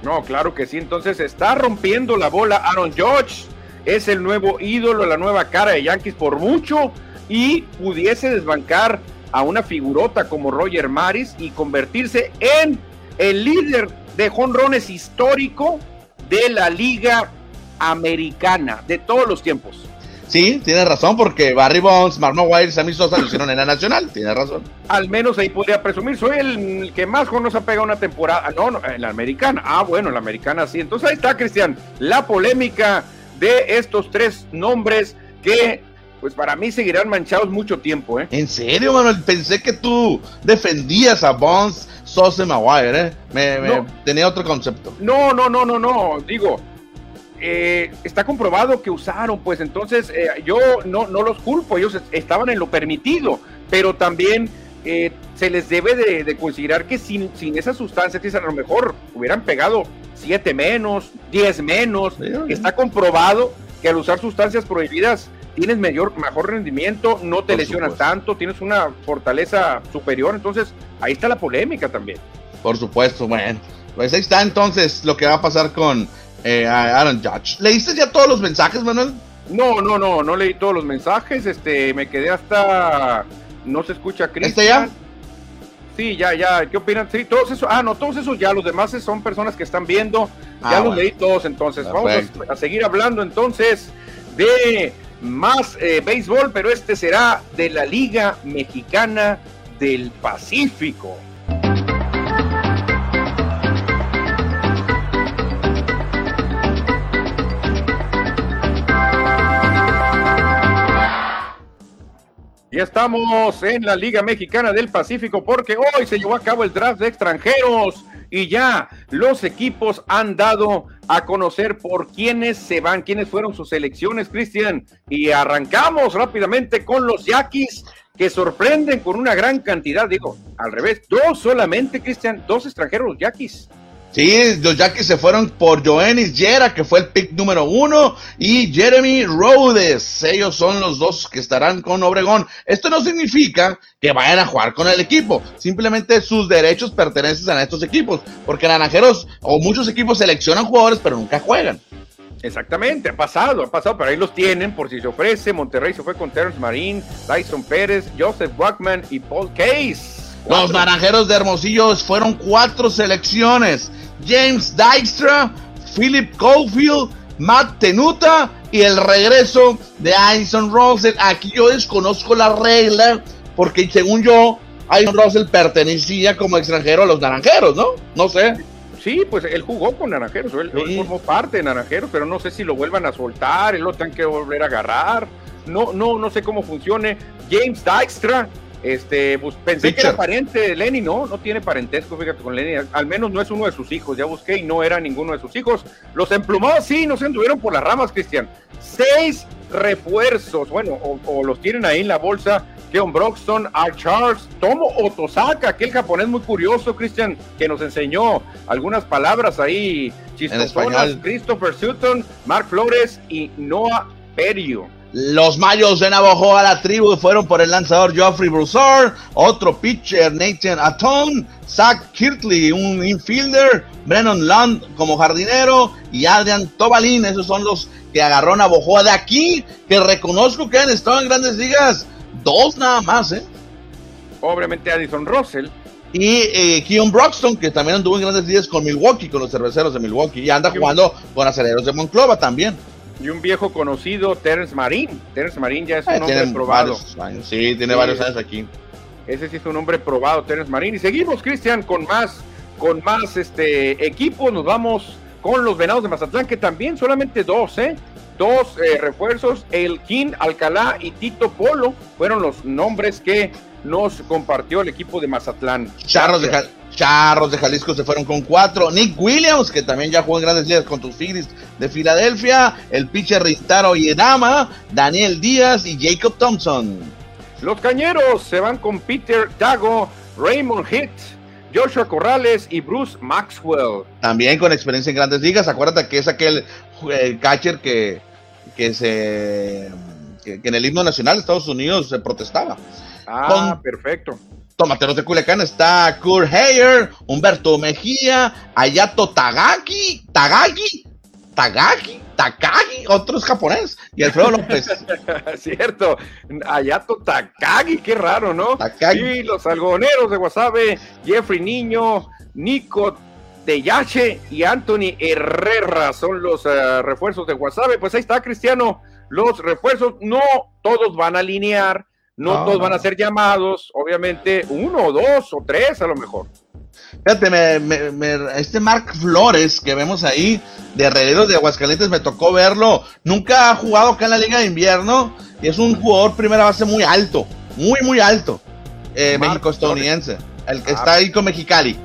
No, claro que sí, entonces está rompiendo la bola Aaron Josh, es el nuevo ídolo, la nueva cara de Yankees por mucho y pudiese desbancar a una figurota como Roger Maris y convertirse en el líder de jonrones histórico de la liga americana de todos los tiempos. Sí, tiene razón, porque Barry Bonds, Mark Maguire y Sammy Sosa lo hicieron en la nacional, tiene razón. Al menos ahí podría presumir, soy el que más nos ha pegado una temporada, no, no, en la americana, ah, bueno, en la americana sí, entonces ahí está, Cristian, la polémica de estos tres nombres que, pues para mí seguirán manchados mucho tiempo, ¿eh? En serio, Manuel, pensé que tú defendías a Bonds, Sosa y Maguire, ¿eh? Me, tenía otro concepto. No, no, no, no, no, digo eh, está comprobado que usaron, pues entonces eh, yo no, no los culpo, ellos estaban en lo permitido, pero también eh, se les debe de, considerar que sin, sin esas sustancias, que a lo mejor hubieran pegado 7 menos, 10 menos, está comprobado que al usar sustancias prohibidas tienes mayor, mejor rendimiento, no te lesionas tanto, tienes una fortaleza superior, entonces ahí está la polémica también. Por supuesto, bueno, pues ahí está entonces lo que va a pasar con eh, Aaron Judge. ¿Leíste ya todos los mensajes, Manuel? No, no, no, no leí todos los mensajes. Este, me quedé hasta. No se escucha Cristian. ¿Este ya? Sí, ya, ya. ¿Qué opinan? Sí, todos esos. Ah, no, todos esos ya. Los demás son personas que están viendo. ya ah, los leí todos, entonces. Vamos a, seguir hablando entonces de más eh, béisbol, pero este será de la Liga Mexicana del Pacífico. Ya estamos en la Liga Mexicana del Pacífico porque hoy se llevó a cabo el draft de extranjeros y ya los equipos han dado a conocer por quiénes se van, quiénes fueron sus selecciones, Cristian. Y arrancamos rápidamente con los Yaquis que sorprenden con una gran cantidad, digo, al revés, dos solamente, Cristian, dos extranjeros Yaquis. Sí, los Yankees se fueron por Joennis Yera, que fue el pick número uno, y Jeremy Rhodes. Ellos son los dos que estarán con Obregón. Esto no significa que vayan a jugar con el equipo. Simplemente sus derechos pertenecen a estos equipos. Porque Naranjeros o muchos equipos seleccionan jugadores, pero nunca juegan. Exactamente, ha pasado, ha pasado, pero ahí los tienen por si se ofrece. Monterrey se fue con Terrence Marín, Tyson Pérez, Joseph Buckman y Paul Case. Los naranjeros de Hermosillo fueron cuatro selecciones. James Dykstra, Philip Caulfield, Matt Tenuta y el regreso de Addison Russell. Aquí yo desconozco la regla porque según yo, Addison Russell pertenecía como extranjero a los naranjeros, ¿no? No sé. Sí, pues él jugó con Naranjeros, él, formó parte de Naranjeros, pero no sé si lo vuelvan a soltar, él lo tengan que volver a agarrar. No, no, no sé cómo funcione. James Dykstra, este, pues pensé que era pariente de Lenny, no, no tiene parentesco, fíjate, con Lenny, al menos no es uno de sus hijos, ya busqué y no era ninguno de sus hijos. Los emplumados sí, no se anduvieron por las ramas, Cristian. Seis refuerzos, bueno, o, los tienen ahí en la bolsa, Keon Broxton, Art Charles, Tomo Otosaka, aquel japonés muy curioso, Cristian, que nos enseñó algunas palabras ahí chistosonas, Christopher Sutton, Mark Flores y Noah Perio. Los Mayos de Navajo a la tribu fueron por el lanzador Geoffrey Broussard, otro pitcher Nathan Atone, Zach Kirtley, un infielder, Brennan Lund como jardinero y Adrian Tobalín. Esos son los que agarró Navajo de aquí, que reconozco que han estado en grandes ligas. Dos nada más, ¿eh? Obviamente Addison Russell. Y eh, Keon Broxton, que también anduvo en grandes ligas con Milwaukee, con los cerveceros de Milwaukee. Y anda jugando con aceleros de Monclova también y un viejo conocido, Terence Marín. Terence Marín ya es un hombre probado. Sí, tiene varios años aquí. Ese sí es un hombre probado, Terence Marín. Y seguimos, Cristian, con más, con más este equipos. Nos vamos con los Venados de Mazatlán, que también solamente dos, ¿eh? Dos eh, refuerzos, el King Alcalá y Tito Polo, fueron los nombres que nos compartió el equipo de Mazatlán. Charros de, Charros de Jalisco se fueron con cuatro. Nick Williams, que también ya jugó en grandes ligas con tus Phillies de Filadelfia. El pitcher Rintaro Yedama, Daniel Díaz y Jacob Thompson. Los cañeros se van con Peter Dago, Raymond Hitt, Joshua Corrales y Bruce Maxwell. También con experiencia en grandes ligas. Acuérdate que es aquel eh, catcher que, que se que, en el himno nacional de Estados Unidos se protestaba. Ah, perfecto. Tomateros de Culiacán está Kurt Heyer, Humberto Mejía, Ayato Tagaki, Tagaki, Tagaki, Takagi, otro es japonés, y Alfredo López. Cierto, Ayato Takagi, qué raro, ¿no? Takagi. Y los algodoneros de Guasave, Jeffrey Niño, Nico Teyache y Anthony Herrera son los eh, refuerzos de Guasave. Pues ahí está, Cristiano, los refuerzos, no todos van a alinear no, todos van a ser llamados, obviamente uno dos o tres a lo mejor. Fíjate, este Mark Flores que vemos ahí de Herreros de Aguascalientes me tocó verlo. Nunca ha jugado acá en la Liga de Invierno y es un jugador primera base muy alto, muy, muy alto. Eh, México-estadounidense, el que ah. está ahí con Mexicali.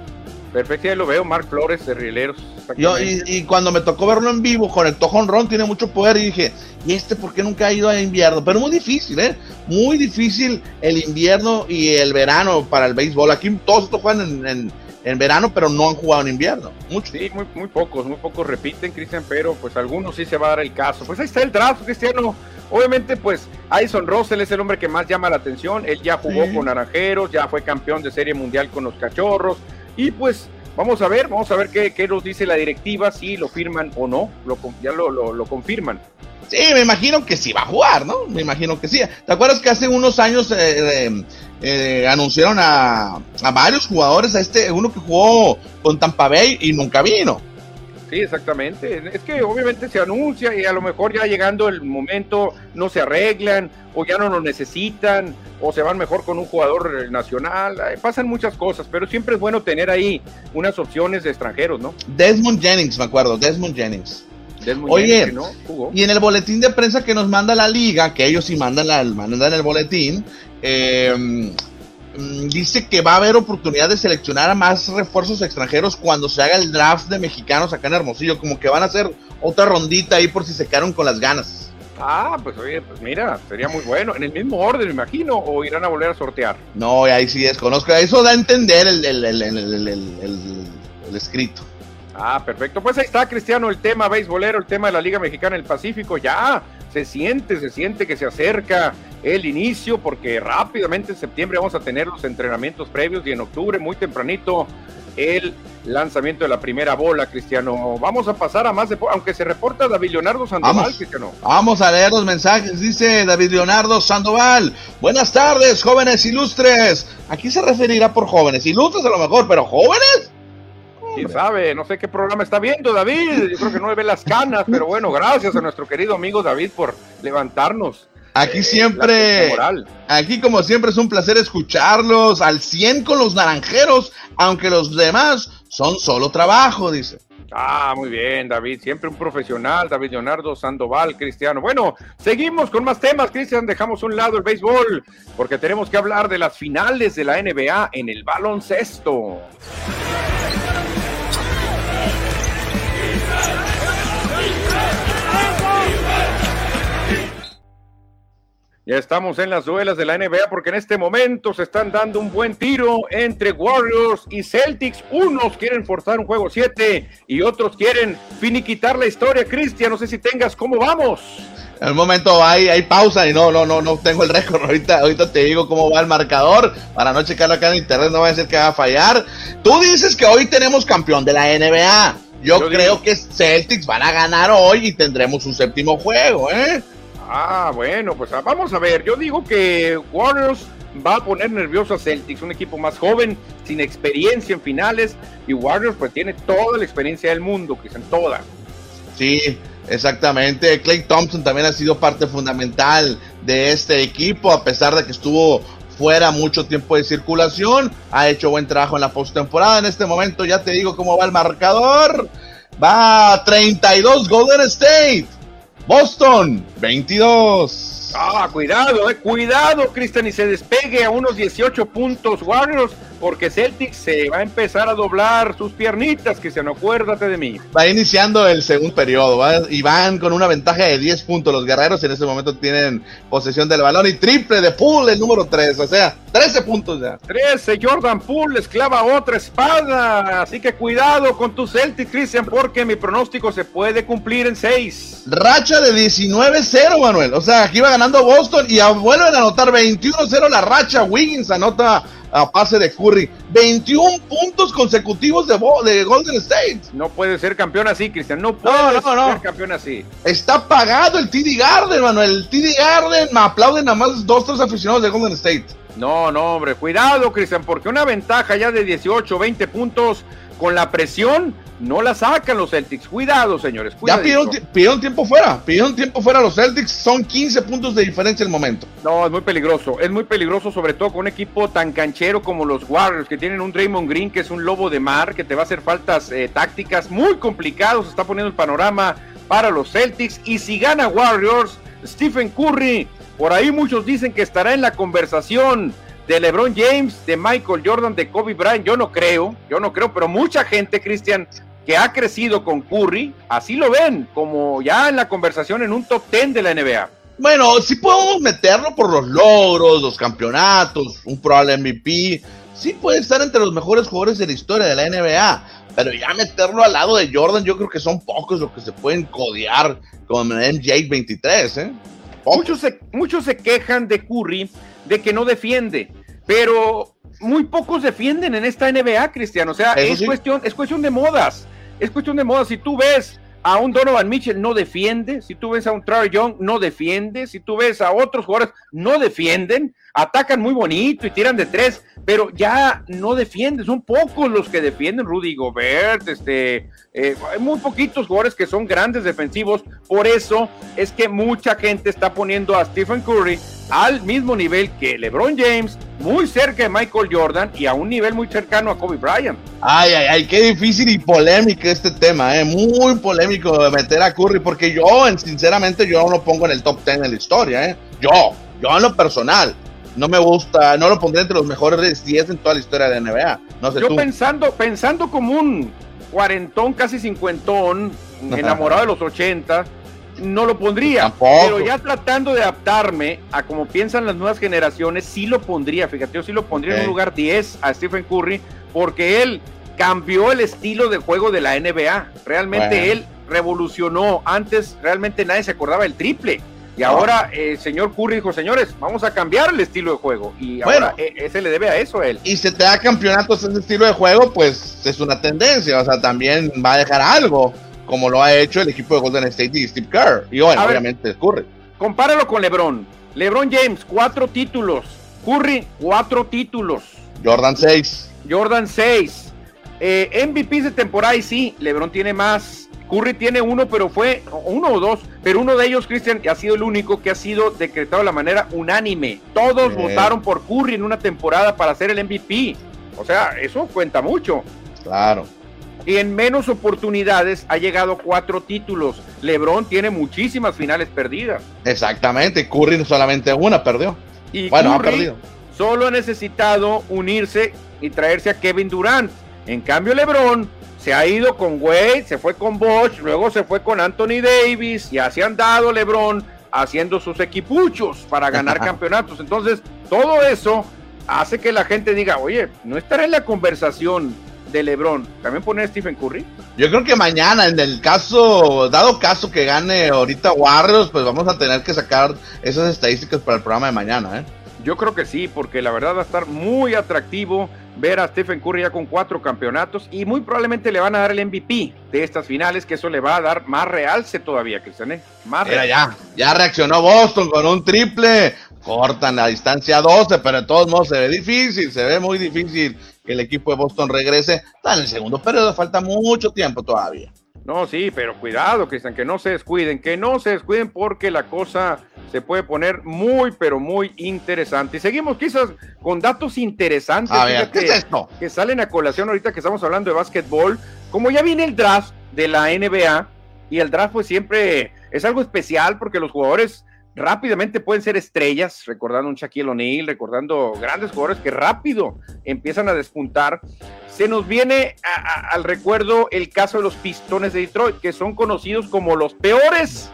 Perfecto, ya lo veo, Mark Flores de Rieleros. Yo, y, cuando me tocó verlo en vivo, con el Tojón Ron, tiene mucho poder y dije, ¿y este por qué nunca ha ido a invierno? Pero muy difícil, ¿eh? Muy difícil el invierno y el verano para el béisbol. Aquí todos estos juegan en, en, verano, pero no han jugado en invierno. Mucho. Sí, muy, muy pocos, muy pocos repiten, Cristian, pero pues algunos sí se va a dar el caso. Pues ahí está el draft, Cristiano. Obviamente, pues Addison Russell es el hombre que más llama la atención. Él ya jugó con Naranjeros, ya fue campeón de Serie Mundial con los Cachorros. Y pues vamos a ver, vamos a ver qué, qué nos dice la directiva, si lo firman o no, lo, ya lo, lo, confirman. Sí, me imagino que sí va a jugar, ¿no? Me imagino que sí. ¿Te acuerdas que hace unos años eh, eh, anunciaron a, a, varios jugadores, a este, uno que jugó con Tampa Bay y nunca vino? Sí, exactamente. Es que obviamente se anuncia y a lo mejor ya llegando el momento no se arreglan o ya no lo necesitan o se van mejor con un jugador nacional. Pasan muchas cosas, pero siempre es bueno tener ahí unas opciones de extranjeros, ¿no? Desmond Jennings, me acuerdo, Desmond Jennings. Oye, y en el boletín de prensa que nos manda la liga, que ellos sí mandan, la, mandan el boletín, eh, dice que va a haber oportunidad de seleccionar a más refuerzos extranjeros cuando se haga el draft de mexicanos acá en Hermosillo, como que van a hacer otra rondita ahí por si se quedaron con las ganas. Ah, pues oye, pues mira, sería muy bueno. En el mismo orden, me imagino, o irán a volver a sortear. No, ahí sí desconozco. Eso da a entender el, el, el, el escrito. Ah, perfecto. Pues ahí está, Cristiano, el tema beisbolero, el tema de la Liga Mexicana del Pacífico. Ya se siente, se siente que se acerca el inicio, porque rápidamente en septiembre vamos a tener los entrenamientos previos y en octubre, muy tempranito, el lanzamiento de la primera bola, Cristiano. Vamos a pasar a más de, aunque se reporta David Leonardo Sandoval, vamos, Cristiano. Vamos a leer los mensajes, dice David Leonardo Sandoval. Buenas tardes, jóvenes ilustres. Aquí se referirá por jóvenes ilustres a lo mejor, pero jóvenes. ¿Quién sabe? No sé qué programa está viendo David. Yo creo que no le ve las canas, pero bueno, gracias a nuestro querido amigo David por levantarnos. Aquí eh, siempre, aquí como siempre es un placer escucharlos al 100 con los naranjeros, aunque los demás son solo trabajo, dice. Ah, muy bien, David. Siempre un profesional, David Leonardo Sandoval, Cristiano. Bueno, seguimos con más temas, Cristian. Dejamos un lado el béisbol, porque tenemos que hablar de las finales de la NBA en el baloncesto. Ya estamos en las duelas de la NBA porque en este momento se están dando un buen tiro entre Warriors y Celtics. Unos quieren forzar un juego 7 y otros quieren finiquitar la historia. Cristian, no sé si tengas cómo vamos. En un momento hay, hay pausa y no, no, no, no tengo el récord. Ahorita, ahorita te digo cómo va el marcador para no checarlo acá en internet, no va a ser que va a fallar. Tú dices que hoy tenemos campeón de la NBA. Yo, creo que Celtics van a ganar hoy y tendremos un séptimo juego, ¿eh? Ah, bueno, pues ah, vamos a ver. Yo digo que Warriors va a poner nervioso a Celtics, un equipo más joven, sin experiencia en finales, y Warriors pues tiene toda la experiencia del mundo, quizás toda. Sí, exactamente. Clay Thompson también ha sido parte fundamental de este equipo, a pesar de que estuvo fuera mucho tiempo de circulación, ha hecho buen trabajo en la postemporada. En este momento ya te digo cómo va el marcador. Va 32 Golden State. Boston, 22. Ah, cuidado, eh, cuidado, Cristian, y se despegue a unos 18 puntos Warriors, porque Celtics se va a empezar a doblar sus piernitas, Cristian, acuérdate de mí. Va iniciando el segundo periodo, y van con una ventaja de 10 puntos. Los guerreros en este momento tienen posesión del balón y triple de Poole, el número 3, o sea, 13 puntos ya. 13, Jordan Poole esclava otra espada, así que cuidado con tu Celtics, Cristian, porque mi pronóstico se puede cumplir en 6. Racha de 19-0, Manuel, o sea, aquí va ganando Boston y vuelven a anotar 21-0 la racha. Wiggins anota a pase de Curry. 21 puntos consecutivos de, de Golden State. No puede ser campeón así, Cristian. No puede ser campeón así. Está pagado el TD Garden, Manuel. El TD Garden. Me aplauden nada más dos, tres aficionados de Golden State. No, no, hombre. Cuidado, Cristian, porque una ventaja ya de 18, 20 puntos con la presión no la sacan los Celtics. Cuidado, señores. Ya pidieron, tiempo fuera. Pidieron tiempo fuera los Celtics. Son 15 puntos de diferencia el momento. No, es muy peligroso. Es muy peligroso, sobre todo con un equipo tan canchero como los Warriors, que tienen un Draymond Green que es un lobo de mar, que te va a hacer faltas eh, tácticas muy complicados. Está poniendo el panorama para los Celtics. Y si gana Warriors, Stephen Curry, por ahí muchos dicen que estará en la conversación de LeBron James, de Michael Jordan, de Kobe Bryant. Yo no creo, yo no creo, pero mucha gente, Cristian, que ha crecido con Curry, así lo ven, como ya en la conversación en un top 10 de la NBA. Bueno, sí podemos meterlo por los logros, los campeonatos, un probable MVP. Sí puede estar entre los mejores jugadores de la historia de la NBA. Pero ya meterlo al lado de Jordan, yo creo que son pocos los que se pueden codear con MJ 23, ¿eh? Muchos se, muchos se quejan de Curry de que no defiende, pero muy pocos defienden en esta NBA, Cristiano. O sea, es, cuestión, es cuestión de modas es cuestión de moda. Si tú ves a un Donovan Mitchell, no defiende. Si tú ves a un Trae Young, no defiende. Si tú ves a otros jugadores, no defienden. Atacan muy bonito y tiran de tres, pero ya no defienden. Son pocos los que defienden. Rudy Gobert, este, eh, hay muy poquitos jugadores que son grandes defensivos. Por eso es que mucha gente está poniendo a Stephen Curry al mismo nivel que LeBron James, muy cerca de Michael Jordan y a un nivel muy cercano a Kobe Bryant. Ay, ay, ay, qué difícil y polémico este tema, ¿eh? muy polémico de meter a Curry, porque yo, sinceramente, yo no lo pongo en el top 10 de la historia, ¿eh? yo, yo en lo personal. No me gusta, no lo pondré entre los mejores 10 en toda la historia de NBA. No sé Yo pensando, pensando como un cuarentón, casi cincuentón, enamorado de los 80, no lo pondría. Pero ya tratando de adaptarme a como piensan las nuevas generaciones, sí lo pondría. Fíjate, yo sí lo pondría en un lugar 10 a Stephen Curry, porque él cambió el estilo de juego de la NBA. Realmente él revolucionó. Antes realmente nadie se acordaba del triple. Y ahora el señor Curry dijo, señores, vamos a cambiar el estilo de juego. Y ahora e, ese le debe a eso a él. Y si te da campeonatos ese estilo de juego, pues es una tendencia. O sea, también va a dejar algo como lo ha hecho el equipo de Golden State y Steve Kerr. Y bueno, obviamente Curry. Compáralo con LeBron. LeBron James, cuatro títulos. Curry, cuatro títulos. Jordan, seis. Jordan, seis. Eh, MVP de temporada y sí, LeBron tiene más. Curry tiene uno, pero fue uno o dos, pero uno de ellos, Christian, ha sido el único que ha sido decretado de la manera unánime. Todos votaron por Curry en una temporada para ser el MVP. O sea, eso cuenta mucho. Claro y en menos oportunidades ha llegado cuatro títulos. LeBron tiene muchísimas finales perdidas. Exactamente, Curry solamente una perdió. Y bueno, ha perdido. Solo ha necesitado unirse y traerse a Kevin Durant. En cambio, LeBron se ha ido con Wade, se fue con Bosch, luego se fue con Anthony Davis y así han dado LeBron haciendo sus equipuchos para ganar campeonatos. Entonces, todo eso hace que la gente diga, oye, no estará en la conversación de LeBron, ¿también poner Stephen Curry? Yo creo que mañana, en el caso, dado caso que gane ahorita Warriors, pues vamos a tener que sacar esas estadísticas para el programa de mañana, ¿eh? Yo creo que sí, porque la verdad va a estar muy atractivo ver a Stephen Curry ya con cuatro campeonatos y muy probablemente le van a dar el MVP de estas finales, que eso le va a dar más realce todavía, Cristian. ¿eh? Más ya, ya reaccionó Boston con un triple, cortan la distancia 12, pero de todos modos se ve difícil, se ve muy difícil que el equipo de Boston regrese. Está en el segundo periodo, falta mucho tiempo todavía. No, sí, pero cuidado, Cristian, que no se descuiden, que no se descuiden porque la cosa se puede poner muy, pero muy interesante. Y seguimos quizás con datos interesantes ¿qué es esto? que salen a colación ahorita que estamos hablando de básquetbol. Como ya viene el draft de la NBA, y el draft pues siempre es algo especial porque los jugadores rápidamente pueden ser estrellas, recordando un Shaquille O'Neal, recordando grandes jugadores que rápido empiezan a despuntar. Se nos viene al recuerdo el caso de los Pistones de Detroit, que son conocidos como los peores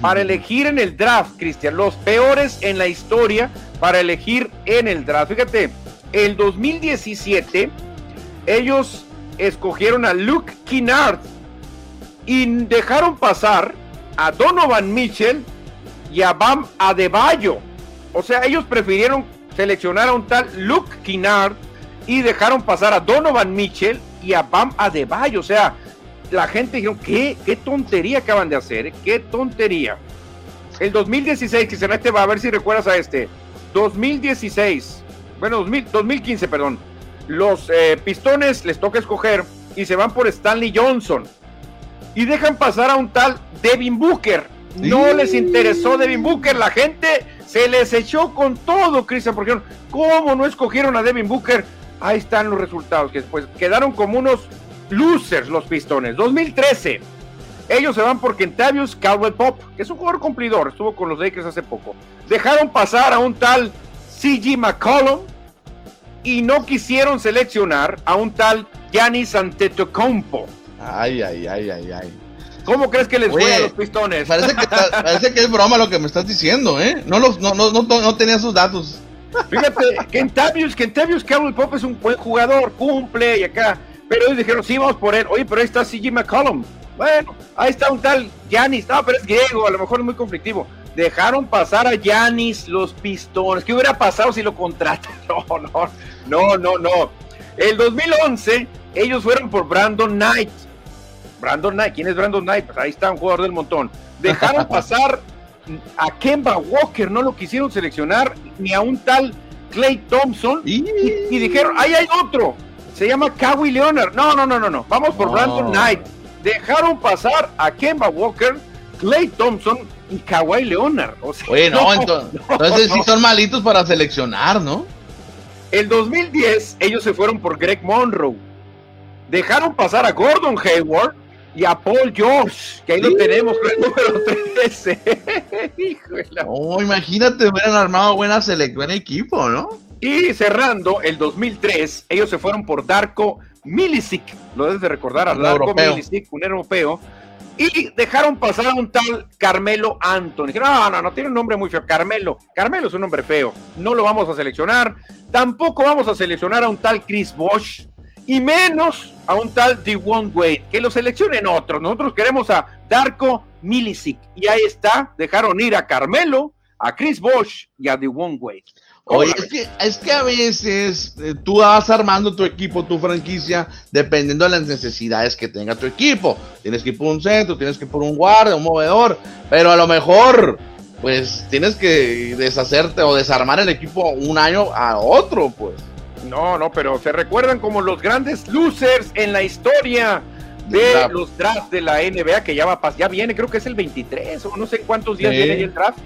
para elegir en el draft, Cristian, los peores en la historia para elegir en el draft. Fíjate, el 2017 ellos escogieron a Luke Kinnard y dejaron pasar a Donovan Mitchell y a Bam Adebayo. O sea, ellos prefirieron seleccionar a un tal Luke Kinnard y dejaron pasar a Donovan Mitchell y a Bam Adebayo. O sea, la gente dijo, ¿qué, qué tontería acaban de hacer? ¿Qué tontería? El 2016, que se este va a ver si recuerdas a este. 2016, bueno, 2015, perdón. Los eh, pistones les toca escoger y se van por Stanley Johnson. Y dejan pasar a un tal Devin Booker. No les interesó Devin Booker, la gente se les echó con todo, Cristian, porque ¿cómo no escogieron a Devin Booker? Ahí están los resultados, que después quedaron como unos losers los pistones. 2013, ellos se van por Kentavious Caldwell Pop, que es un jugador cumplidor, estuvo con los Lakers hace poco. Dejaron pasar a un tal CG McCollum y no quisieron seleccionar a un tal Giannis Antetokounmpo. Ay, ay, ay, ay, ay. ¿Cómo crees que les fue a los pistones? Parece que, parece que es broma lo que me estás diciendo, ¿eh? No, los, no, no, no, no tenía sus datos. Fíjate, Kentavious, Kentavious Carroll Pop es un buen jugador, cumple y acá. Pero ellos dijeron, sí, vamos por él. Oye, pero ahí está CG McCollum. Bueno, ahí está un tal Yanis. No, pero es griego, a lo mejor es muy conflictivo. Dejaron pasar a Yanis los pistones. ¿Qué hubiera pasado si lo contratan? No, no, no, no, no. El 2011, ellos fueron por Brandon Knight Brandon Knight. ¿Quién es Brandon Knight? Pues ahí está un jugador del montón. Dejaron pasar a Kemba Walker, no lo quisieron seleccionar, ni a un tal Clay Thompson. Y, dijeron, ahí hay otro. Se llama Kawhi Leonard. No, no, no, no, no. Vamos por Brandon Knight. Dejaron pasar a Kemba Walker, Clay Thompson y Kawhi Leonard. O entonces, entonces sí son malitos para seleccionar, ¿no? El 2010 ellos se fueron por Greg Monroe. Dejaron pasar a Gordon Hayward y a Paul George, que ahí lo tenemos con el número 13. oh, imagínate, hubieran armado buena selección equipo, ¿no? Y cerrando el 2003, ellos se fueron por Darko Milicic, lo debes de recordar, a Darko Milicic, un europeo, y dejaron pasar a un tal Carmelo Anthony. No, no, no, tiene un nombre muy feo. Carmelo. Carmelo es un nombre feo. No lo vamos a seleccionar. Tampoco vamos a seleccionar a un tal Chris Bosch. Y menos a un tal One Wade. Que lo seleccionen otros. Nosotros queremos a Darko Milicic. Y ahí está. Dejaron ir a Carmelo, a Chris Bosch y a One Wade. Oye, es que, es que a veces eh, tú vas armando tu equipo, tu franquicia, dependiendo de las necesidades que tenga tu equipo. Tienes que ir por un centro, tienes que ir por un guardia, un movedor, pero a lo mejor, pues tienes que deshacerte o desarmar el equipo un año a otro, pues. No, no, pero se recuerdan como los grandes losers en la historia de los drafts de la NBA que ya va a ya viene, creo que es el 23 o no sé cuántos días viene el draft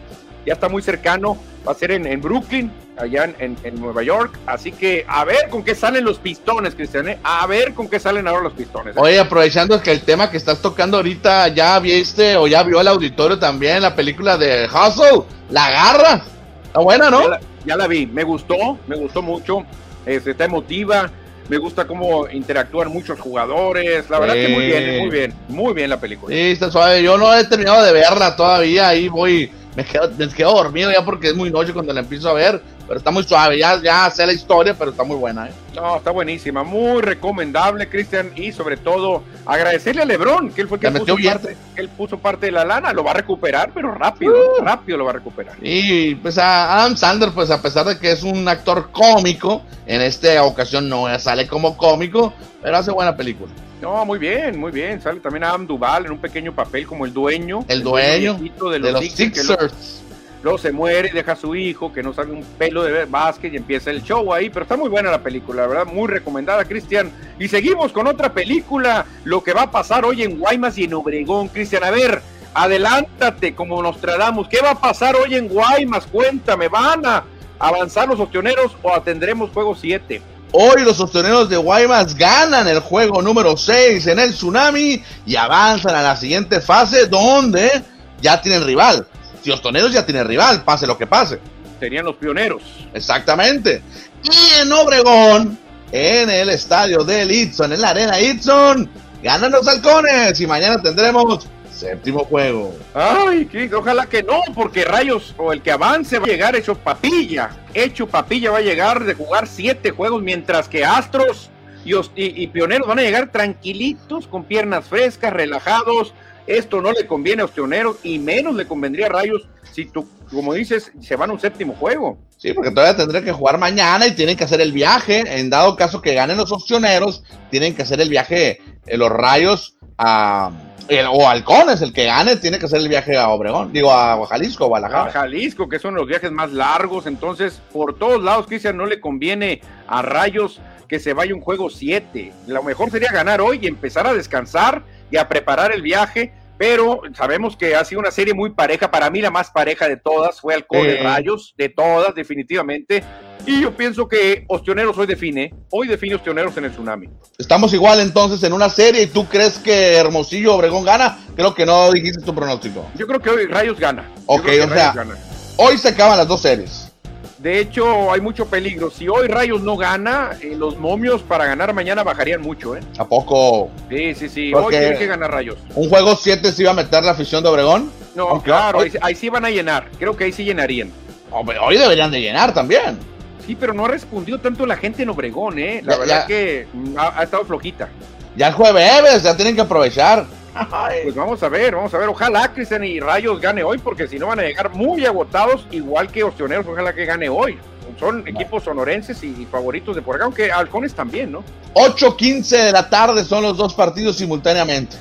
ya está muy cercano, va a ser en, Brooklyn, allá en, Nueva York, así que a ver con qué salen los pistones, Cristian, ¿eh? a ver con qué salen ahora los pistones. ¿eh? Oye, aprovechando que el tema que estás tocando ahorita, ya viste o ya vio el auditorio también la película de Hustle, La Garra, está buena, ¿no? Ya la, vi, me gustó, me gustó mucho, este, está emotiva, me gusta cómo interactúan muchos jugadores. La verdad que muy bien, muy bien, muy bien la película. Sí, está suave. Yo no he terminado de verla todavía. Ahí voy me quedo, me quedo dormido ya porque es muy noche cuando la empiezo a ver, pero está muy suave, ya, ya sé la historia, pero está muy buena. ¿eh? No, está buenísima, muy recomendable, Cristian, y sobre todo agradecerle a Lebron, que él fue que puso, parte, él puso parte de la lana, lo va a recuperar, pero rápido, uh. rápido lo va a recuperar. Y pues a Adam Sandler, pues a pesar de que es un actor cómico, en esta ocasión no sale como cómico, pero hace buena película. No, muy bien, muy bien. Sale también Adam Duval en un pequeño papel como el dueño. El, dueño, de los, Sixers. Luego se muere y deja a su hijo que no sabe un pelo de básquet y empieza el show ahí. Pero está muy buena la película, la verdad, muy recomendada, Cristian. Y seguimos con otra película, lo que va a pasar hoy en Guaymas y en Obregón. Cristian, a ver, adelántate como nos tratamos. ¿Qué va a pasar hoy en Guaymas? Cuéntame, ¿van a avanzar los opcioneros o atendremos juego 7? Hoy los sosteneros de Guaymas ganan el juego número 6 en el Tsunami y avanzan a la siguiente fase donde ya tienen rival. Si los toneros ya tienen rival, pase lo que pase. Serían los pioneros. Exactamente. Y en Obregón, en el estadio del Itson, en la arena Itson, ganan los halcones y mañana tendremos Séptimo juego. Ay, ojalá que no, porque Rayos o el que avance va a llegar hecho papilla. Hecho papilla va a llegar de jugar siete juegos, mientras que Astros y, y, Pioneros van a llegar tranquilitos, con piernas frescas, relajados. Esto no le conviene a los Pioneros y menos le convendría a Rayos si tú, como dices, se van a un séptimo juego. Sí, porque todavía tendrán que jugar mañana y tienen que hacer el viaje. En dado caso que ganen los opcioneros, tienen que hacer el viaje en los Rayos a o Halcones, el que gane, tiene que hacer el viaje a Obregón, digo a Jalisco, o A Jalisco, que son los viajes más largos, entonces por todos lados, Cristian, no le conviene a Rayos que se vaya un juego 7. Lo mejor sería ganar hoy y empezar a descansar y a preparar el viaje, pero sabemos que ha sido una serie muy pareja, para mí la más pareja de todas fue Halcones Rayos, de todas definitivamente, y yo pienso que Ostioneros hoy define, hoy define Ostioneros en el tsunami. Estamos igual entonces en una serie y tú crees que Hermosillo Obregón gana. Creo que no dijiste tu pronóstico. Yo creo que hoy Rayos gana. Ok, o sea, hoy se acaban las dos series. De hecho, hay mucho peligro. Si hoy Rayos no gana, eh, los momios para ganar mañana bajarían mucho, ¿eh? ¿A poco? Sí, sí, sí. hoy tiene que ganar Rayos. ¿Un juego 7 se iba a meter la afición de Obregón? No, claro, ahí, sí van a llenar. Creo que ahí sí llenarían. hoy deberían de llenar también. Sí, pero no ha respondido tanto la gente en Obregón, ¿eh? La verdad que ha, estado flojita. Ya el jueves, ya tienen que aprovechar. Pues vamos a ver, vamos a ver. Ojalá Cristian y Rayos gane hoy, porque si no van a llegar muy agotados, igual que Ostioneros, ojalá que gane hoy. Son equipos sonorenses y, favoritos de por acá, aunque Halcones también, ¿no? 8.15 de la tarde son los dos partidos simultáneamente.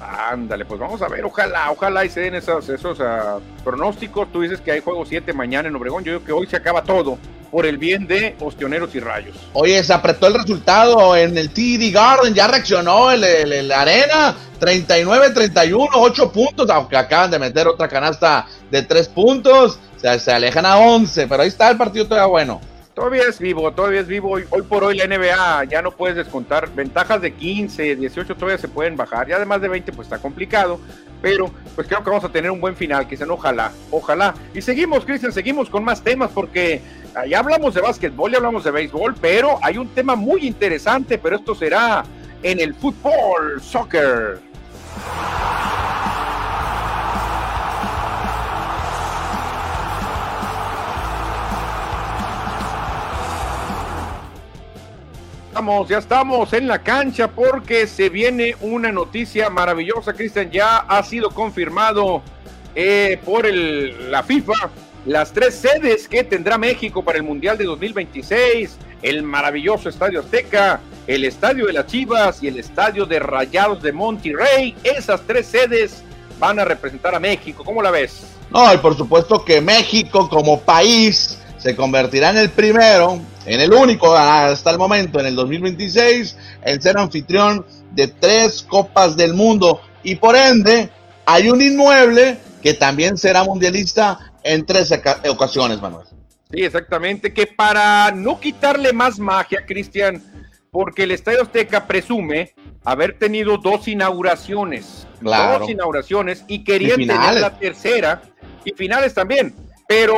Ándale, pues vamos a ver, ojalá, ojalá y se den esos, esos uh, pronósticos. Tú dices que hay juego 7 mañana en Obregón, yo digo que hoy se acaba todo por el bien de Ostioneros y Rayos. Oye, se apretó el resultado en el TD Garden, ya reaccionó el, el, Arena, 39-31, 8 puntos, aunque acaban de meter otra canasta de 3 puntos, se, se alejan a 11, pero ahí está el partido todavía bueno. Todavía es vivo, todavía es vivo. Hoy, hoy, por hoy la NBA ya no puedes descontar. Ventajas de 15, 18 todavía se pueden bajar. Ya además de 20 pues está complicado. Pero pues creo que vamos a tener un buen final, que ojalá, ojalá. Y seguimos, Cristian, seguimos con más temas porque ya hablamos de básquetbol, ya hablamos de béisbol, pero hay un tema muy interesante, pero esto será en el fútbol, soccer. Estamos, ya estamos en la cancha porque se viene una noticia maravillosa, Cristian. Ya ha sido confirmado eh, por el, la FIFA las tres sedes que tendrá México para el Mundial de 2026, el maravilloso Estadio Azteca, el Estadio de las Chivas y el Estadio de Rayados de Monterrey. Esas tres sedes van a representar a México. ¿Cómo la ves? No, y por supuesto que México como país se convertirá en el primero, en el único hasta el momento, en el 2026, en ser anfitrión de tres Copas del Mundo. Y por ende, hay un inmueble que también será mundialista en tres ocasiones, Manuel. Sí, exactamente, que para no quitarle más magia, Cristian, porque el Estadio Azteca presume haber tenido dos inauguraciones, dos inauguraciones y querían tener la tercera y finales también pero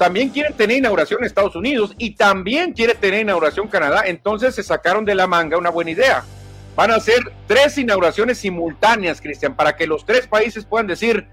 también quieren tener inauguración en Estados Unidos y también quiere tener inauguración Canadá, entonces se sacaron de la manga una buena idea. Van a hacer tres inauguraciones simultáneas, Cristian, para que los tres países puedan decir,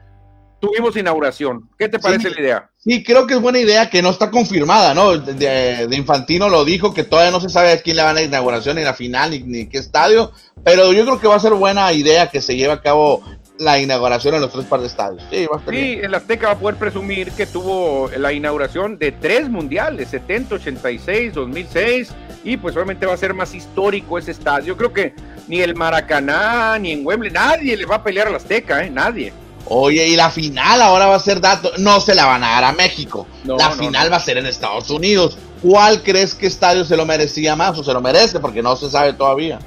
tuvimos inauguración. ¿Qué te parece la idea? Sí, creo que es buena idea que no está confirmada, ¿no? De, Infantino lo dijo, que todavía no se sabe a quién le van a la inauguración, ni la final, ni, ni, qué estadio, pero yo creo que va a ser buena idea que se lleve a cabo la inauguración en los tres par de estadios. Sí, va el Azteca va a poder presumir que tuvo la inauguración de tres mundiales, 70, 86, 2006, y pues obviamente va a ser más histórico ese estadio. Creo que ni el Maracaná, ni en Wembley, nadie le va a pelear al Azteca, ¿eh? Nadie. Oye, y la final ahora va a ser dato, no se la van a dar a México. la final va a ser en Estados Unidos. ¿Cuál crees que estadio se lo merecía más o se lo merece? Porque no se sabe todavía.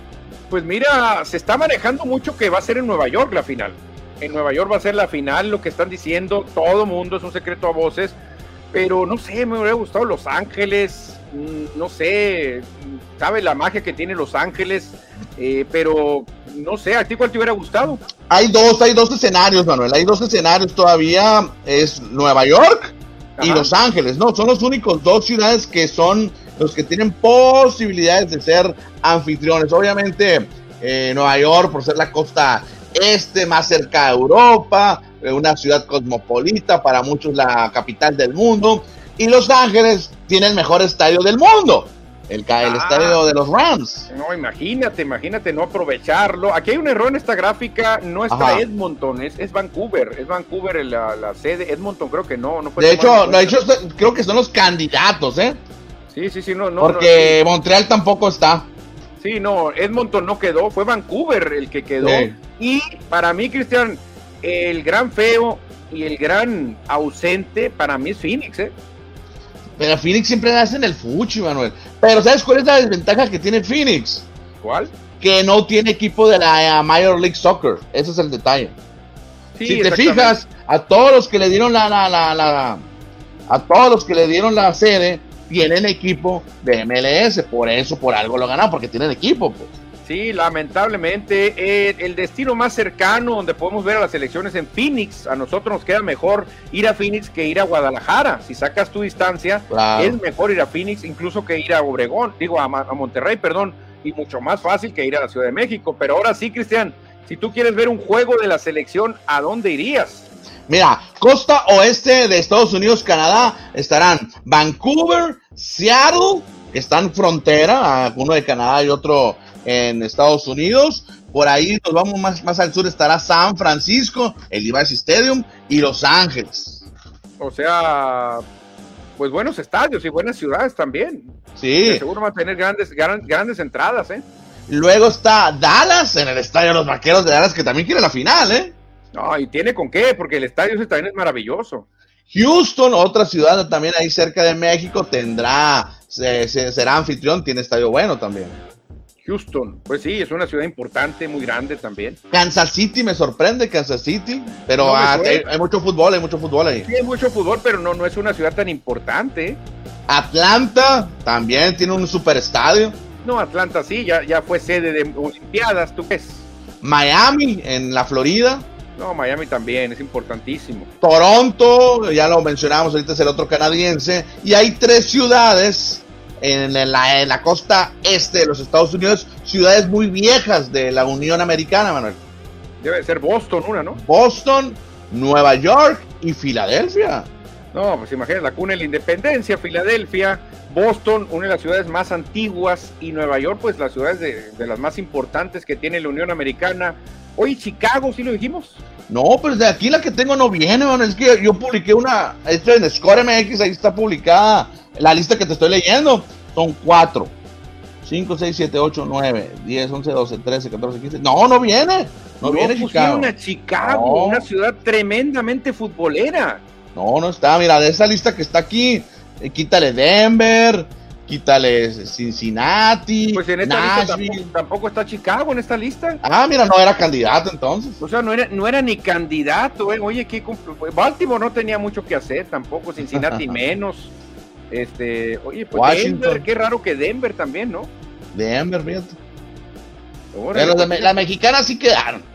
Pues mira, se está manejando mucho que va a ser en Nueva York la final. En Nueva York va a ser la final, lo que están diciendo todo mundo es un secreto a voces, pero no sé, me hubiera gustado Los Ángeles, mm, no sé, sabe la magia que tiene Los Ángeles, eh, pero no sé, ¿a ti cuál te hubiera gustado? Hay dos, hay dos escenarios, Manuel, hay dos escenarios todavía, es Nueva York y Los Ángeles, no, son los únicos dos ciudades que son los que tienen posibilidades de ser anfitriones. Obviamente, eh, Nueva York, por ser la costa este, más cerca de Europa, eh, una ciudad cosmopolita, para muchos la capital del mundo. Y Los Ángeles tiene el mejor estadio del mundo. El, el, estadio de los Rams. No, imagínate, imagínate no aprovecharlo. Aquí hay un error en esta gráfica, no está Edmonton, es, es, Vancouver, es Vancouver la, la, sede. Edmonton creo que no, no fue. De hecho, de hecho, creo que son los candidatos, ¿eh? Sí, sí, sí, no, no. Porque Montreal tampoco está. Sí, no, Edmonton no quedó, fue Vancouver el que quedó. Y para mí, Cristian, el gran feo y el gran ausente para mí es Phoenix, ¿eh? Pero Phoenix siempre hace en el fuchi, Manuel. Pero ¿sabes cuál es la desventaja que tiene Phoenix? ¿Cuál? Que no tiene equipo de la eh, Major League Soccer. Ese es el detalle. si te fijas, a todos los que le dieron la, la, la, la, a todos los que le dieron la sede, tienen equipo de MLS, por eso, por algo lo ganan, porque tienen equipo. Pues. Sí, lamentablemente, eh, el destino más cercano donde podemos ver a las elecciones en Phoenix, a nosotros nos queda mejor ir a Phoenix que ir a Guadalajara. Si sacas tu distancia, es mejor ir a Phoenix incluso que ir a Obregón, digo a, a Monterrey, perdón, y mucho más fácil que ir a la Ciudad de México. Pero ahora sí, Cristian, si tú quieres ver un juego de la selección, ¿a dónde irías? Mira, costa oeste de Estados Unidos, Canadá, estarán Vancouver, Seattle, que están frontera, uno de Canadá y otro en Estados Unidos. Por ahí nos vamos más, más al sur, estará San Francisco, el Levi's Stadium y Los Ángeles. O sea, pues buenos estadios y buenas ciudades también. Sí. seguro van a tener grandes, grandes entradas, ¿eh? Luego está Dallas en el estadio de los Vaqueros de Dallas, que también quiere la final, ¿eh? No, y tiene con qué, porque el estadio ese también es maravilloso. Houston, otra ciudad también ahí cerca de México, tendrá, será anfitrión, tiene estadio bueno también. Houston, pues sí, es una ciudad importante, muy grande también. Kansas City me sorprende, Kansas City, pero hay, mucho fútbol, hay mucho fútbol ahí. Sí, hay mucho fútbol, pero no, no es una ciudad tan importante. Atlanta también tiene un super estadio. No, Atlanta sí, ya, ya fue sede de Olimpiadas, ¿tú ves? Miami en la Florida. No, Miami también, es importantísimo. Toronto, ya lo mencionamos, ahorita es el otro canadiense. Y hay tres ciudades en la, en la costa este de los Estados Unidos, ciudades muy viejas de la Unión Americana, Manuel. Debe ser Boston una, ¿no? Boston, Nueva York y Filadelfia. No, pues imagínate, la cuna de la independencia, Filadelfia, Boston, una de las ciudades más antiguas, y Nueva York, pues las ciudades de, las más importantes que tiene la Unión Americana. Hoy Chicago, ¿sí lo dijimos? No, pero de aquí la que tengo no viene, es que yo publiqué una, esto en Score MX, ahí está publicada la lista que te estoy leyendo. Son cuatro. 5, 6, 7, 8, 9, 10, 11, 12, 13, 14, 15. No, no viene. No, viene Chicago. a Chicago, una ciudad tremendamente futbolera. No, no está. Mira, de esa lista que está aquí, eh, quítale Denver, quítale Cincinnati. Pues en esta lista tampoco, está Chicago en esta lista. Ah, mira, no era candidato entonces. O sea, no era, no era ni candidato. Eh. Oye, ¿qué Baltimore no tenía mucho que hacer tampoco, Cincinnati menos. Este, oye, pues Denver, qué raro que Denver también, ¿no? Denver, fíjate. Pero las la mexicanas sí quedaron.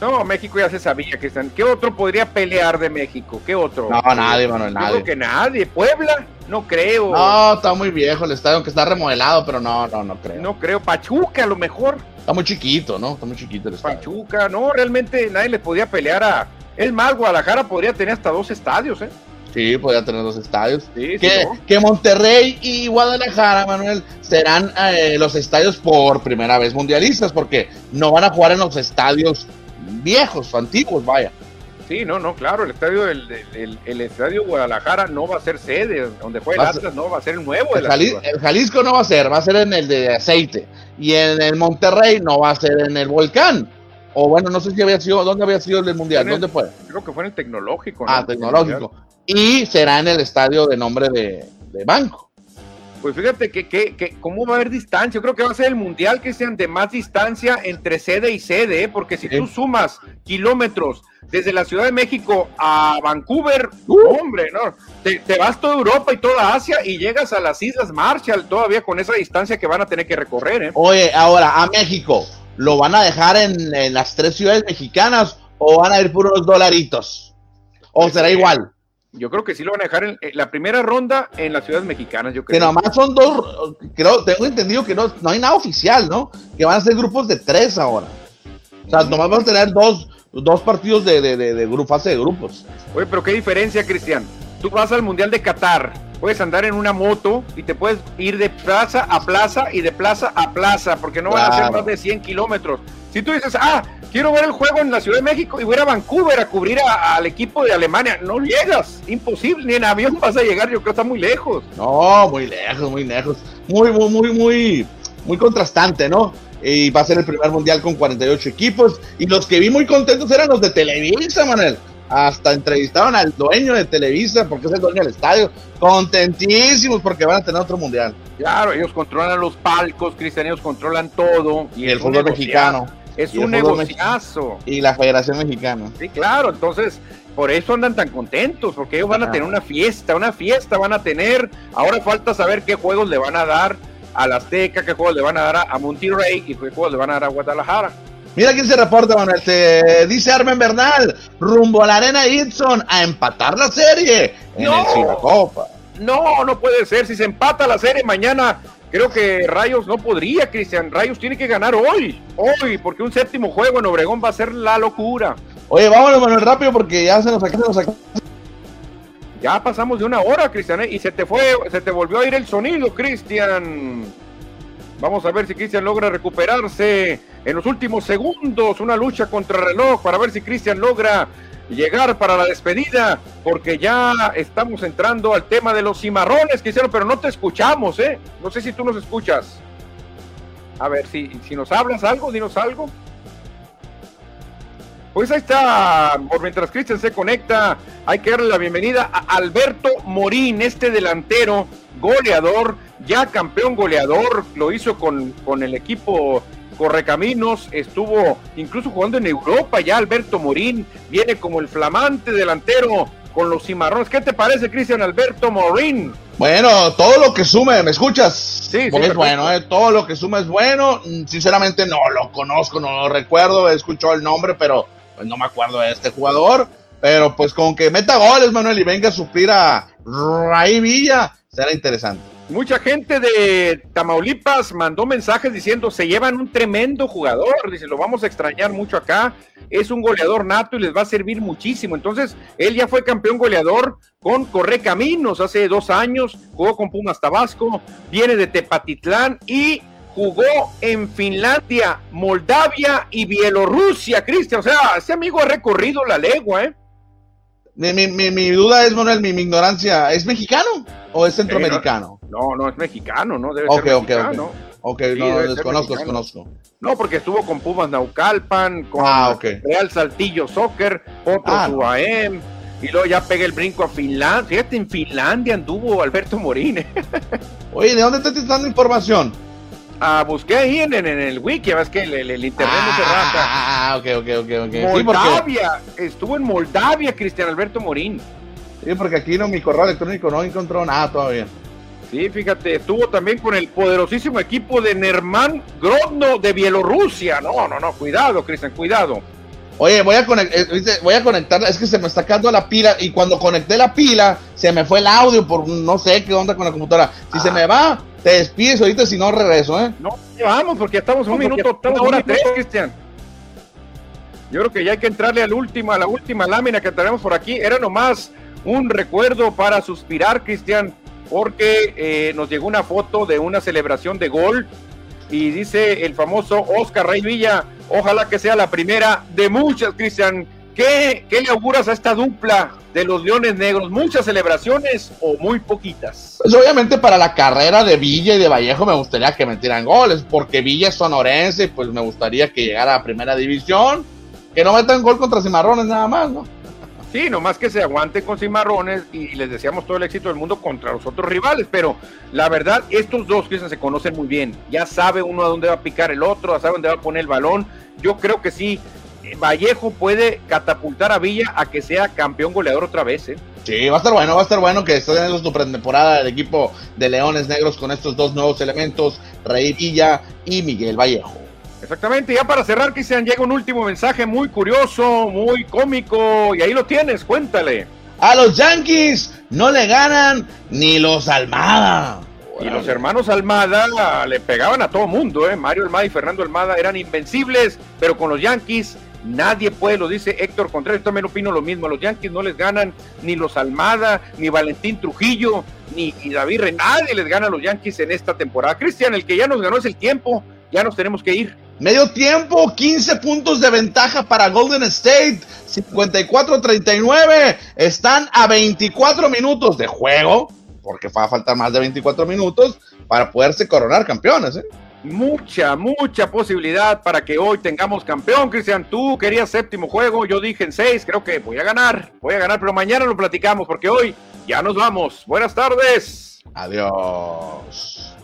No, México ya se sabía que están. ¿Qué otro podría pelear de México? ¿Qué otro? No, nadie, Manuel, nadie. Creo que nadie. ¿Puebla? No creo. No, está muy viejo el estadio, aunque está remodelado, pero no, no, no creo. No creo. Pachuca, a lo mejor. Está muy chiquito, ¿no? Está muy chiquito el estadio. Pachuca, no, realmente nadie le podía pelear a. Es más, Guadalajara podría tener hasta dos estadios, ¿eh? Sí, podría tener dos estadios. Sí, que, que, Monterrey y Guadalajara, Manuel, serán eh, los estadios por primera vez mundialistas, porque no van a jugar en los estadios viejos, antiguos, vaya. Sí, no, no, claro, el estadio del, el, estadio Guadalajara no va a ser sede, donde fue el Atlas, no va a ser el nuevo. El, el, Jalisco no va a ser, va a ser en el de aceite. Y en el Monterrey no va a ser en el volcán. O bueno, no sé si había sido, ¿dónde había sido el mundial? ¿Dónde fue? Creo que fue en el tecnológico. Ah, tecnológico. Y será en el estadio de nombre de, de Banco. Pues fíjate que, que, cómo va a haber distancia. Yo creo que va a ser el mundial que sean de más distancia entre sede y sede, ¿eh? porque si tú sumas kilómetros desde la Ciudad de México a Vancouver, uh. hombre, no, te, vas toda Europa y toda Asia y llegas a las Islas Marshall todavía con esa distancia que van a tener que recorrer. ¿eh? Oye, ahora a México, ¿lo van a dejar en, las tres ciudades mexicanas o van a ir por unos dolaritos? ¿O será igual? Yo creo que sí lo van a dejar en, la primera ronda en las ciudades mexicanas, yo creo. Que nomás son dos, creo, tengo entendido que no, no hay nada oficial, ¿no? Que van a ser grupos de tres ahora. O sea, nomás van a tener dos, dos partidos de, de, de, grupo, fase de grupos. Oye, pero qué diferencia, Cristian. Tú vas al Mundial de Qatar, puedes andar en una moto y te puedes ir de plaza a plaza y de plaza a plaza, porque no van a ser más de 100 kilómetros. Si tú dices, ah, quiero ver el juego en la Ciudad de México y voy a Vancouver a cubrir al equipo de Alemania. No llegas, imposible, ni en avión vas a llegar, yo creo que está muy lejos. No, muy lejos, muy lejos. Muy, muy, muy, muy, muy contrastante, ¿no? Y va a ser el primer mundial con 48 equipos. Y los que vi muy contentos eran los de Televisa, Manuel. Hasta entrevistaron al dueño de Televisa, porque es el dueño del estadio. Contentísimos porque van a tener otro mundial. Claro, ellos controlan los palcos, Cristian, ellos controlan todo. Y, el fútbol mexicano. Es un negociazo. Y la Federación Mexicana. Sí, claro, entonces por eso andan tan contentos, porque ellos van a tener una fiesta, una fiesta van a tener. Ahora falta saber qué juegos le van a dar a la Azteca, qué juegos le van a dar a Monterrey y qué juegos le van a dar a Guadalajara. Mira quién se reporta, Manuel. Te dice Armen Bernal, rumbo a la arena Itson a empatar la serie en no, el Copa. No, no puede ser. Si se empata la serie mañana, Creo que Rayos no podría, Cristian. Rayos tiene que ganar hoy. Hoy, porque un séptimo juego en Obregón va a ser la locura. Oye, vámonos, Manuel, rápido, porque ya se nos acaba, se nos Ya pasamos de una hora, Cristian, ¿eh? y se te fue, se te volvió a ir el sonido, Cristian. Vamos a ver si Cristian logra recuperarse en los últimos segundos. Una lucha contra reloj para ver si Cristian logra llegar para la despedida, porque ya estamos entrando al tema de los cimarrones, hicieron, pero no te escuchamos, ¿eh? No sé si tú nos escuchas. A ver, si, si nos hablas algo, dinos algo. Pues ahí está, por mientras Cristian se conecta, hay que darle la bienvenida a Alberto Morín, este delantero goleador, ya campeón goleador, lo hizo con, con el equipo Correcaminos, estuvo incluso jugando en Europa, ya Alberto Morín viene como el flamante delantero con los cimarrones. ¿Qué te parece, Cristian Alberto Morín? Bueno, todo lo que sume, ¿me escuchas? Sí, Porque es bueno, ¿eh? todo lo que sume es bueno. Mm, Sinceramente no lo conozco, no lo recuerdo, he escuchado el nombre, pero pues, no me acuerdo de este jugador. Pero pues con que meta goles, Manuel, y venga a suplir a Ray Villa, será interesante. Mucha gente de Tamaulipas mandó mensajes diciendo se llevan un tremendo jugador, dice lo vamos a extrañar mucho acá, es un goleador nato y les va a servir muchísimo. Entonces, él ya fue campeón goleador con Correcaminos hace dos años, jugó con Pumas Tabasco, viene de Tepatitlán y jugó en Finlandia, Moldavia y Bielorrusia, Cristian. O sea, ese amigo ha recorrido la legua, ¿eh? Mi, mi, mi, duda es, Manuel, mi, mi ignorancia, ¿es mexicano o es centroamericano? No, no es mexicano, ¿no? Debe Ok, ser ok, mexicano. ok. Ok, Sí, no, desconozco, desconozco. No, porque estuvo con Pumas Naucalpan, con Ah. Real Saltillo Soccer, otro Ah. UAM, y luego ya pega el brinco a Finlandia. Fíjate, en Finlandia anduvo Alberto Morín. ¿eh? Oye, ¿de dónde estás dando información? Ah, busqué ahí en, en- en el wiki, ves que el, el- el internet no se raja. Ah, ok, ok, ok, ok. Sí, porque, Moldavia, estuvo en Moldavia Cristian Alberto Morín. sí, porque aquí no, mi correo electrónico no encontró nada todavía. Sí, fíjate, estuvo también con el poderosísimo equipo de Nerman Grodno de Bielorrusia. No, no, no, cuidado, Cristian, cuidado. Oye, voy a, conect- eh, voy a conectar, es que se me está quedando la pila y cuando conecté la pila se me fue el audio por no sé qué onda con la computadora. Si se Ah. me va, te despides ahorita si no regreso, ¿eh? No, vamos, porque ya estamos a un minuto, estamos una hora tres, Cristian. Yo creo que ya hay que entrarle al último, a la última lámina que tenemos por aquí. Era nomás un recuerdo para suspirar, Cristian, porque eh, nos llegó una foto de una celebración de gol y dice el famoso Oscar Rey Villa, ojalá que sea la primera de muchas, Cristian. ¿Qué, ¿Qué le auguras a esta dupla de los Leones Negros? ¿Muchas celebraciones o muy poquitas? Pues obviamente para la carrera de Villa y de Vallejo me gustaría que metieran goles, porque Villa es sonorense y pues me gustaría que llegara a primera división, que no metan gol contra Cimarrones nada más, ¿no? Sí, nomás que se aguanten con cimarrones y les deseamos todo el éxito del mundo contra los otros rivales, pero la verdad, estos dos Cristian, se conocen muy bien. Ya sabe uno a dónde va a picar el otro, ya sabe dónde va a poner el balón. Yo creo que sí, Vallejo puede catapultar a Villa a que sea campeón goleador otra vez. ¿eh? Sí, va a estar bueno, va a estar bueno que esté teniendo su pretemporada el equipo de Leones Negros con estos dos nuevos elementos, Rey Villa y Miguel Vallejo. Exactamente, ya para cerrar, Cristian, llega un último mensaje muy curioso, muy cómico, y ahí lo tienes, cuéntale. A los Yankees no le ganan ni los Almada. Y los hermanos Almada le pegaban a todo mundo, ¿eh? Mario Almada y Fernando Almada eran invencibles, pero con los Yankees nadie puede, lo dice Héctor Contreras, yo también opino lo mismo, a los Yankees no les ganan ni los Almada, ni Valentín Trujillo, ni, David Rey, nadie les gana a los Yankees en esta temporada. Cristian, el que ya nos ganó es el tiempo, ya nos tenemos que ir. Medio tiempo, 15 puntos de ventaja para Golden State, 54-39. Están a 24 minutos de juego, porque va a faltar más de 24 minutos para poderse coronar campeones. ¿eh? Mucha, mucha posibilidad para que hoy tengamos campeón, Cristian. Tú querías séptimo juego, yo dije en seis, creo que voy a ganar, voy a ganar, pero mañana lo platicamos porque hoy ya nos vamos. Buenas tardes. Adiós.